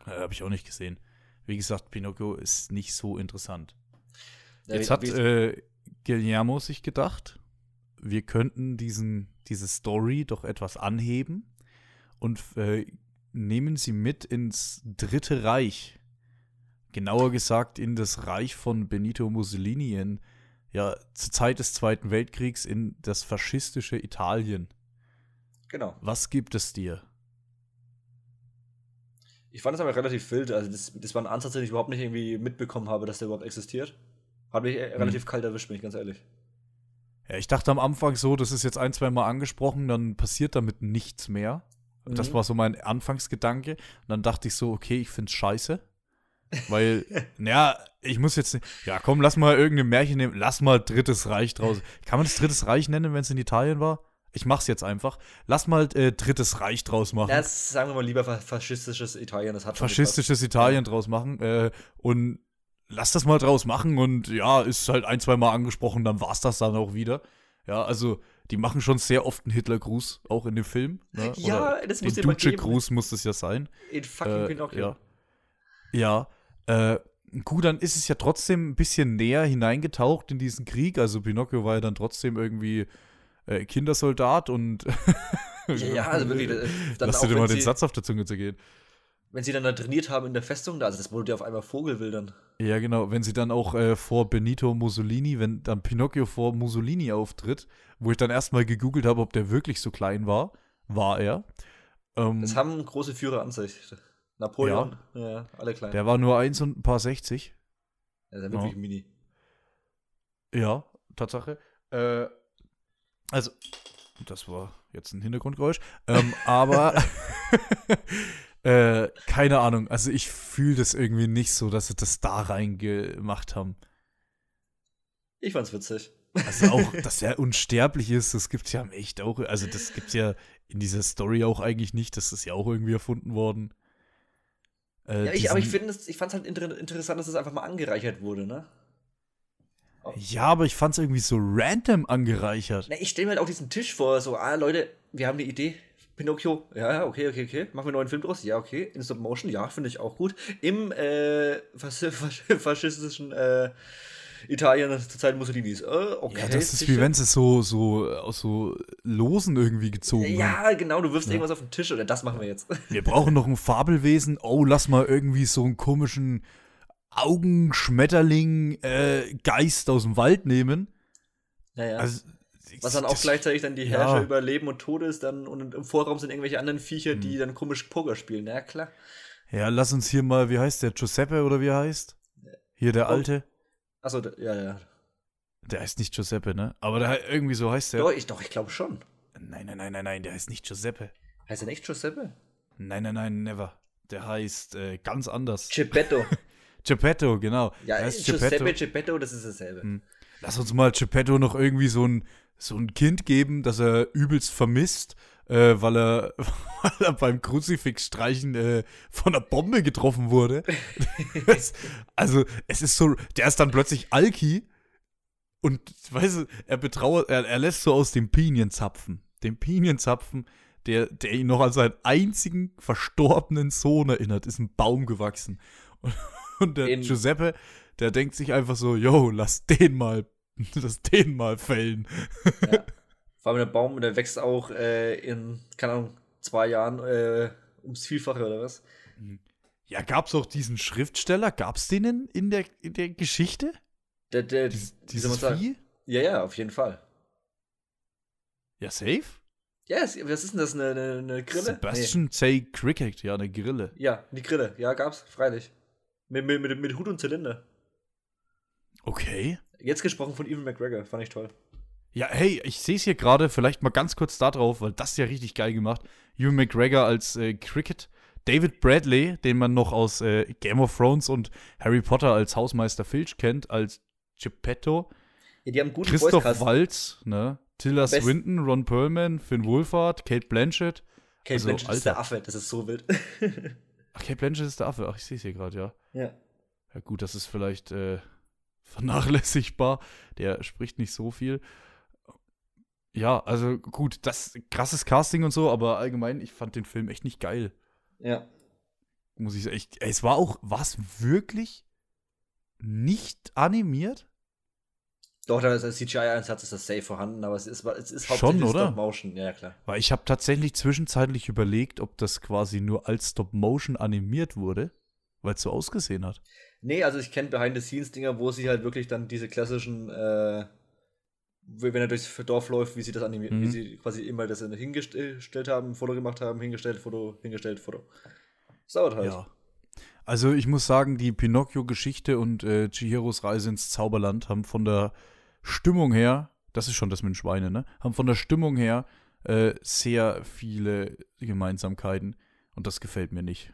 Ja, habe ich auch nicht gesehen. Wie gesagt, Pinocchio ist nicht so interessant. Ja, Jetzt hat äh, Guillermo sich gedacht, wir könnten diesen, diese Story doch etwas anheben und äh, nehmen sie mit ins Dritte Reich. Genauer gesagt in das Reich von Benito Mussolini in ja zur Zeit des Zweiten Weltkriegs in das faschistische Italien. Genau. Was gibt es dir? Ich fand es aber relativ wild. Also, das, das war ein Ansatz, den ich überhaupt nicht irgendwie mitbekommen habe, dass der überhaupt existiert. Hat mich hm. relativ kalt erwischt, bin ich ganz ehrlich. Ja, ich dachte am Anfang so, das ist jetzt ein, zwei Mal angesprochen, dann passiert damit nichts mehr. Mhm. Das war so mein Anfangsgedanke. Und dann dachte ich so, okay, ich find's scheiße. Weil, ja, ich muss jetzt nicht. Ja, komm, lass mal irgendein Märchen nehmen. Lass mal Drittes Reich draus. Kann man das Drittes Reich nennen, wenn es in Italien war? Ich mach's jetzt einfach. Lass mal äh, Drittes Reich draus machen. Das sagen wir mal lieber faschistisches Italien. Das hat faschistisches Italien draus machen. Äh, und lass das mal draus machen. Und ja, ist halt ein, zwei Mal angesprochen, dann war's das dann auch wieder. Ja, also die machen schon sehr oft einen Hitler-Gruß, auch in dem Film. Ne? Ja, Oder das muss Den Duce-Gruß muss es ja sein. In fucking äh, Pinocchio. Ja. ja. Äh, gut, dann ist es ja trotzdem ein bisschen näher hineingetaucht in diesen Krieg. Also Pinocchio war ja dann trotzdem irgendwie äh, Kindersoldat und ja, also wirklich. Äh, dann Lass dir dir mal den Satz auf der Zunge zu gehen. Wenn sie dann da trainiert haben in der Festung, da, also das wurde ja auf einmal Vogelwildern. Ja, genau. Wenn sie dann auch äh, vor Benito Mussolini, wenn dann Pinocchio vor Mussolini auftritt, wo ich dann erstmal gegoogelt habe, ob der wirklich so klein war, war er. Ähm, das haben große Führer an sich. Napoleon, ja. ja, alle klein. Der war nur eins und ein paar 60. Ja, der ist wirklich ja. mini. Ja, Tatsache. Äh, also, das war jetzt ein Hintergrundgeräusch. Ähm, aber äh, keine Ahnung. Also ich fühle das irgendwie nicht so, dass sie das da reingemacht haben. Ich fand's witzig. Also auch, dass er unsterblich ist, das gibt es ja echt auch. Also das gibt es ja in dieser Story auch eigentlich nicht. Das ist ja auch irgendwie erfunden worden. Äh, ja, ich, aber ich finde, ich fand es halt inter interessant, dass es einfach mal angereichert wurde, ne? Ja, aber ich fand es irgendwie so random angereichert. Na, ich stelle mir halt auch diesen Tisch vor, so, ah, Leute, wir haben eine Idee. Pinocchio, ja, okay, okay, okay. Machen wir einen neuen Film draus? Ja, okay. In Stop Motion, ja, finde ich auch gut. Im äh, fas faschistischen äh, Italien zur Zeit Mussolinis. Äh, okay, ja, das ist sicher. wie wenn sie so, so aus so Losen irgendwie gezogen Ja, haben. genau, du wirfst ja. irgendwas auf den Tisch oder das machen wir jetzt. Wir brauchen noch ein Fabelwesen. Oh, lass mal irgendwie so einen komischen Augenschmetterling-Geist äh, aus dem Wald nehmen. Ja, ja. Also, was dann auch gleichzeitig dann die Herrscher ja. über Leben und Todes dann und im Vorraum sind irgendwelche anderen Viecher, die hm. dann komisch Poker spielen. Na ja, klar. Ja, lass uns hier mal, wie heißt der? Giuseppe oder wie er heißt? Hier der oh. Alte. Achso, ja, ja. Der heißt nicht Giuseppe, ne? Aber der, irgendwie so heißt der. Doch, ich, doch, ich glaube schon. Nein, nein, nein, nein, nein, der heißt nicht Giuseppe. Heißt er nicht Giuseppe? Nein, nein, nein, never. Der heißt äh, ganz anders. Geppetto. Geppetto, genau. Ja, Giuseppe Geppetto, das ist dasselbe. Hm. Lass uns mal Geppetto noch irgendwie so ein, so ein Kind geben, das er übelst vermisst, äh, weil, er, weil er beim Kruzifixstreichen äh, von einer Bombe getroffen wurde. also, es ist so, der ist dann plötzlich Alki und, weißt du, er betrauert, er, er lässt so aus dem Pinienzapfen, dem Pinienzapfen, der, der ihn noch an seinen einzigen verstorbenen Sohn erinnert, ist ein Baum gewachsen. Und, und der In Giuseppe, der denkt sich einfach so, yo, lass den mal das den mal fällen. Ja. Vor allem der Baum, der wächst auch äh, in, keine Ahnung, zwei Jahren äh, ums Vielfache oder was? Ja, gab es auch diesen Schriftsteller? Gab es den in, in, der, in der Geschichte? Der, der, Dies, dieses Vieh? Ja, ja, auf jeden Fall. Ja, safe? Ja, yes, was ist denn das, eine, eine, eine Grille? Sebastian nee. Say Cricket, ja, eine Grille. Ja, die Grille, ja, gab's, freilich. Mit, mit, mit, mit Hut und Zylinder. Okay. Jetzt gesprochen von Evan McGregor, fand ich toll. Ja, hey, ich sehe es hier gerade, vielleicht mal ganz kurz da drauf, weil das ist ja richtig geil gemacht. Ewan McGregor als äh, Cricket. David Bradley, den man noch aus äh, Game of Thrones und Harry Potter als Hausmeister Filch kennt, als Geppetto. Ja, die haben guten Christoph Waltz, ne? Tilda Best Swinton, Ron Perlman, Finn Wolfhard, Kate Blanchett. Kate also, Blanchett Alter. ist der Affe, das ist so wild. Ach, Kate Blanchett ist der Affe. Ach, ich sehe es hier gerade, ja. Ja. Ja, gut, das ist vielleicht äh, vernachlässigbar. Der spricht nicht so viel. Ja, also gut, das krasses Casting und so, aber allgemein, ich fand den Film echt nicht geil. Ja. Muss ich sagen. Es war auch, war es wirklich nicht animiert? Doch, da ist CGI-Einsatz ist das safe vorhanden, aber es ist, es ist hauptsächlich Schon, oder? Stop-Motion, ja klar. Weil ich habe tatsächlich zwischenzeitlich überlegt, ob das quasi nur als Stop-Motion animiert wurde, weil es so ausgesehen hat. Nee, also ich kenne Behind-the-Scenes-Dinger, wo sie halt wirklich dann diese klassischen, äh, wenn er durchs Dorf läuft, wie sie das animiert, mhm. wie sie quasi immer das hingestellt haben, Foto gemacht haben, hingestellt, Foto, hingestellt, Foto. Das dauert halt. Ja. Also ich muss sagen, die Pinocchio-Geschichte und äh, Chihiros Reise ins Zauberland haben von der Stimmung her, das ist schon das mit den Schweinen, ne? Haben von der Stimmung her äh, sehr viele Gemeinsamkeiten und das gefällt mir nicht.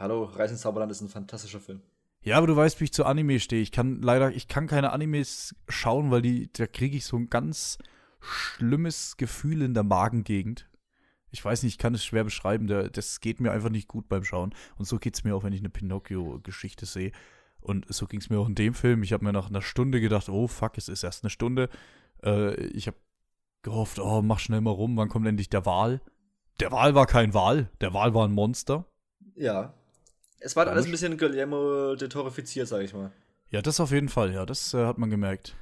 Hallo, Reise ins Zauberland ist ein fantastischer Film. Ja, aber du weißt, wie ich zu Anime stehe. Ich kann leider, ich kann keine Animes schauen, weil die, da kriege ich so ein ganz schlimmes Gefühl in der Magengegend. Ich weiß nicht, ich kann es schwer beschreiben. Das geht mir einfach nicht gut beim Schauen. Und so geht es mir auch, wenn ich eine Pinocchio-Geschichte sehe. Und so ging es mir auch in dem Film. Ich habe mir nach einer Stunde gedacht, oh fuck, es ist erst eine Stunde. Äh, ich habe gehofft, oh, mach schnell mal rum, wann kommt endlich der Wal? Der Wal war kein Wal, der Wal war ein Monster. Ja. Es war alles ein bisschen Guillermo de Torrefiziert, sag ich mal. Ja, das auf jeden Fall, ja, das äh, hat man gemerkt.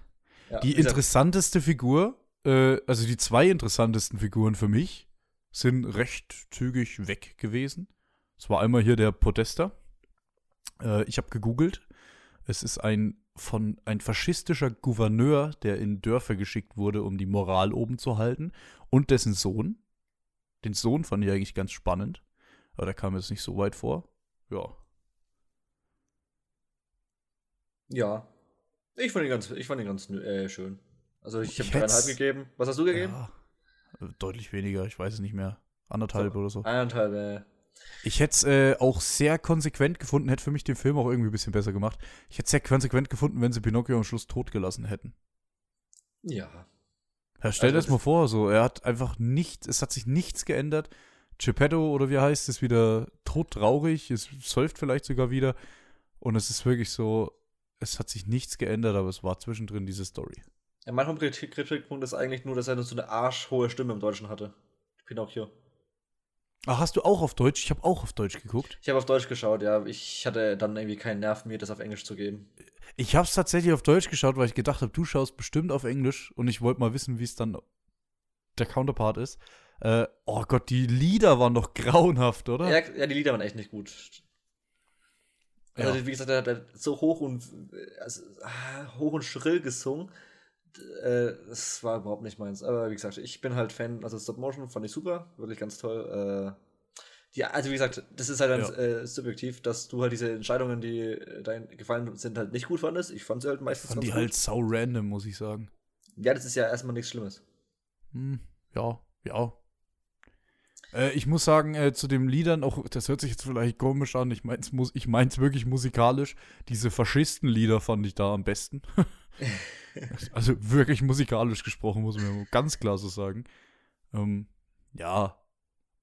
Ja, die interessanteste Figur, äh, also die zwei interessantesten Figuren für mich, sind recht zügig weg gewesen. Es war einmal hier der Podesta. Äh, ich habe gegoogelt. Es ist ein von ein faschistischer Gouverneur, der in Dörfer geschickt wurde, um die Moral oben zu halten, und dessen Sohn. Den Sohn fand ich eigentlich ganz spannend, aber der kam jetzt nicht so weit vor ja. Ja. Ich fand ihn ganz, ich fand ihn ganz äh, schön. Also ich habe dreieinhalb gegeben. Was hast du gegeben? Ja, deutlich weniger, ich weiß es nicht mehr. Anderthalb so, oder so. Eineinhalb, äh. Ich hätte es äh, auch sehr konsequent gefunden, hätte für mich den Film auch irgendwie ein bisschen besser gemacht. Ich hätte es sehr konsequent gefunden, wenn sie Pinocchio am Schluss tot gelassen hätten. Ja. Ja, stell dir Also das mal vor, so, er hat einfach nichts, es hat sich nichts geändert. Geppetto oder wie heißt es, wieder todtraurig, es säuft vielleicht sogar wieder. Und es ist wirklich so, es hat sich nichts geändert, aber es war zwischendrin diese Story. Ja, mein Kritikpunkt ist eigentlich nur, dass er so eine arschhohe Stimme im Deutschen hatte. Pinocchio. Ach, hast du auch auf Deutsch? Ich habe auch auf Deutsch geguckt. Ich habe auf Deutsch geschaut, ja. Ich hatte dann irgendwie keinen Nerv, mir das auf Englisch zu geben. Ich habe es tatsächlich auf Deutsch geschaut, weil ich gedacht habe, du schaust bestimmt auf Englisch und ich wollte mal wissen, wie es dann der Counterpart ist. Äh, oh Gott, die Lieder waren doch grauenhaft, oder? Ja, ja, die Lieder waren echt nicht gut. Also, Ja. wie gesagt, er hat so hoch und also, ah, hoch und schrill gesungen. Äh, Das war überhaupt nicht meins. Aber wie gesagt, ich bin halt Fan, also Stop Motion fand ich super, wirklich ganz toll. Äh, die, also wie gesagt, das ist halt dann Ja. äh, subjektiv, dass du halt diese Entscheidungen, die äh, dein gefallen sind, halt nicht gut fandest. Ich fand sie halt meistens Fand die ganz halt sau random, muss ich sagen. gut. Ja, das ist ja erstmal nichts Schlimmes. Hm, ja, ja. Äh, ich muss sagen, äh, zu den Liedern, auch das hört sich jetzt vielleicht komisch an, ich mein's, mus ich mein's wirklich musikalisch. Diese Faschistenlieder fand ich da am besten. also wirklich musikalisch gesprochen, muss man ganz klar so sagen. Ähm, ja,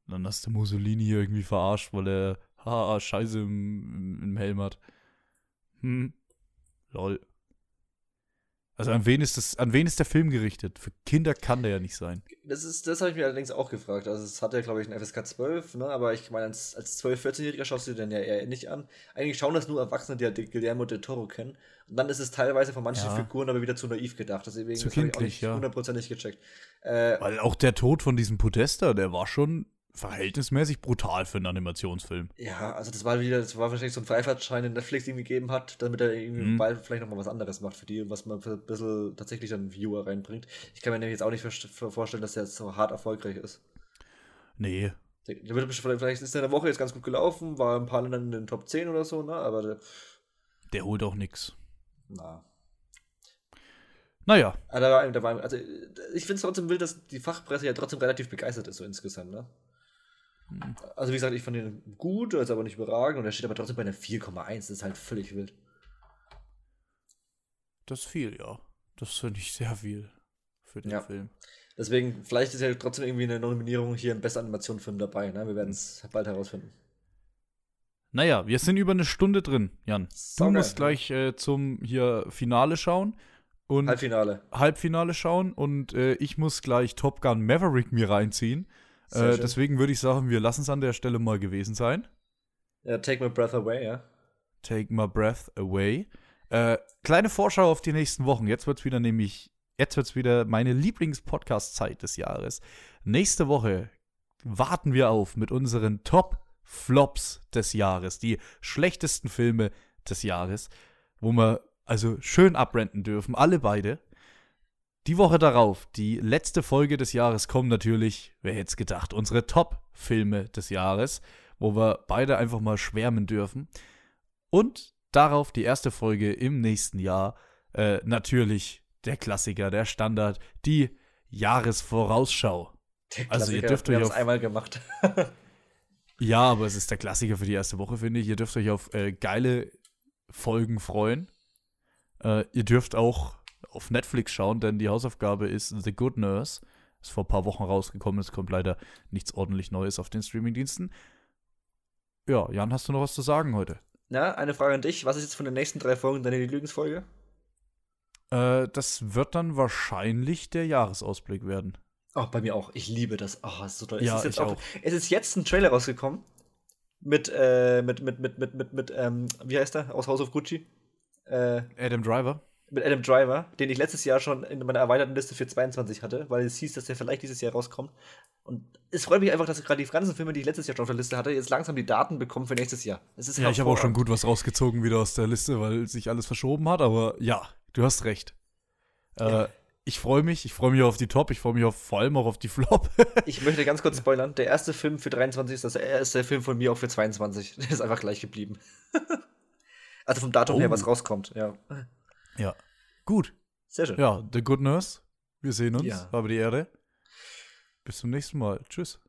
dann hast du Mussolini irgendwie verarscht, weil er haha, Scheiße im, im Helm hat. Hm, lol. Also an wen ist das, an wen ist der Film gerichtet? Für Kinder kann der ja nicht sein. Das ist, das habe ich mir allerdings auch gefragt. Also es hat ja, glaube ich, ein FSK 12, ne? Aber ich meine, als, als 12-, 14-Jähriger schaust du dir den ja eher nicht an. Eigentlich schauen das nur Erwachsene, die halt Guillermo del Toro kennen. Und dann ist es teilweise von manchen Ja. Figuren aber wieder zu naiv gedacht. Deswegen Zu das habe ich auch kindlich, nicht ja. hundertprozentig gecheckt. Äh, Weil auch der Tod von diesem Podesta, der war schon verhältnismäßig brutal für einen Animationsfilm. ja, also das war wieder, das war wahrscheinlich so ein Freifahrtschein, den Netflix ihm gegeben hat, damit er irgendwie Mhm. bald vielleicht nochmal was anderes macht für die, was man für ein bisschen tatsächlich dann Viewer reinbringt. Ich kann mir nämlich jetzt auch nicht vorstellen, dass der jetzt so hart erfolgreich ist. Nee. Der, wird vielleicht ist der in der Woche jetzt ganz gut gelaufen, war ein paar Ländern in den Top 10 oder so, ne? Aber der, Der holt auch nix. na. Naja, Aber da war, da war, also ich finde es trotzdem wild, dass die Fachpresse ja trotzdem relativ begeistert ist, so insgesamt, ne? Hm. Also wie gesagt, ich fand ihn gut, ist aber nicht überragend und er steht aber trotzdem bei einer 4,1, das ist halt völlig wild. das ist viel, ja. Das finde ich sehr viel für den Ja. Film. Deswegen, vielleicht ist ja trotzdem irgendwie eine Nominierung hier im besten Animationsfilm dabei, ne? Wir werden es bald herausfinden. Naja, wir sind über eine Stunde drin, Jan. Du Saugeil, musst gleich äh, zum hier Finale schauen und Halbfinale. Halbfinale schauen und äh, ich muss gleich Top Gun Maverick mir reinziehen. Äh, deswegen würde ich sagen, wir lassen es an der Stelle mal gewesen sein. Ja, Take My Breath Away, ja. Take my breath away. Äh, kleine Vorschau auf die nächsten Wochen. Jetzt wird's wieder nämlich, jetzt wird's wieder meine Lieblings-Podcast-Zeit des Jahres. Nächste Woche warten wir auf mit unseren Top-Flops des Jahres, die schlechtesten Filme des Jahres, wo wir also schön abrenten dürfen, alle beide. Die Woche darauf, die letzte Folge des Jahres, kommen natürlich, wer hätte es gedacht, unsere Top-Filme des Jahres, wo wir beide einfach mal schwärmen dürfen. Und darauf die erste Folge im nächsten Jahr. Äh, natürlich der Klassiker, der Standard, die Jahresvorausschau. Der Also, ihr dürft wir euch auf- einmal gemacht. Ja, aber es ist der Klassiker für die erste Woche, finde ich. Ihr dürft euch auf äh, geile Folgen freuen. Äh, ihr dürft auch auf Netflix schauen, denn die Hausaufgabe ist The Good Nurse. Ist vor ein paar Wochen rausgekommen. Es kommt leider nichts ordentlich Neues auf den Streamingdiensten. Ja, Jan, hast du noch was zu sagen heute? Na, eine Frage an dich. Was ist jetzt von den nächsten drei Folgen deine Lieblingsfolge? Äh, das wird dann wahrscheinlich der Jahresausblick werden. Oh, bei mir auch. Ich liebe das. Das ist so toll. Ja, es, ist jetzt ich auch. es ist jetzt ein Trailer rausgekommen. Mit, äh, mit, mit, mit, mit, mit, mit, ähm, wie heißt der? Aus House of Gucci. Äh, Adam Driver. Mit Adam Driver, den ich letztes Jahr schon in meiner erweiterten Liste für 22 hatte, weil es hieß, dass der vielleicht dieses Jahr rauskommt. Und es freut mich einfach, dass gerade die ganzen Filme, die ich letztes Jahr schon auf der Liste hatte, jetzt langsam die Daten bekommen für nächstes Jahr. Es ist Ja, ich habe auch schon gut was rausgezogen wieder aus der Liste, weil sich alles verschoben hat, aber ja, du hast recht. Äh, Ja. Ich freue mich, ich freue mich auf die Top, ich freue mich auf, vor allem auch auf die Flop. Ich möchte ganz kurz spoilern. Der erste Film für 23 ist das erste Film von mir auch für 22. Der ist einfach gleich geblieben. also vom Datum her, Oh. was rauskommt, ja. Ja. Gut. Sehr schön. Ja, The Good Nurse. Wir sehen uns. Ja. Habe die Ehre. Bis zum nächsten Mal. Tschüss.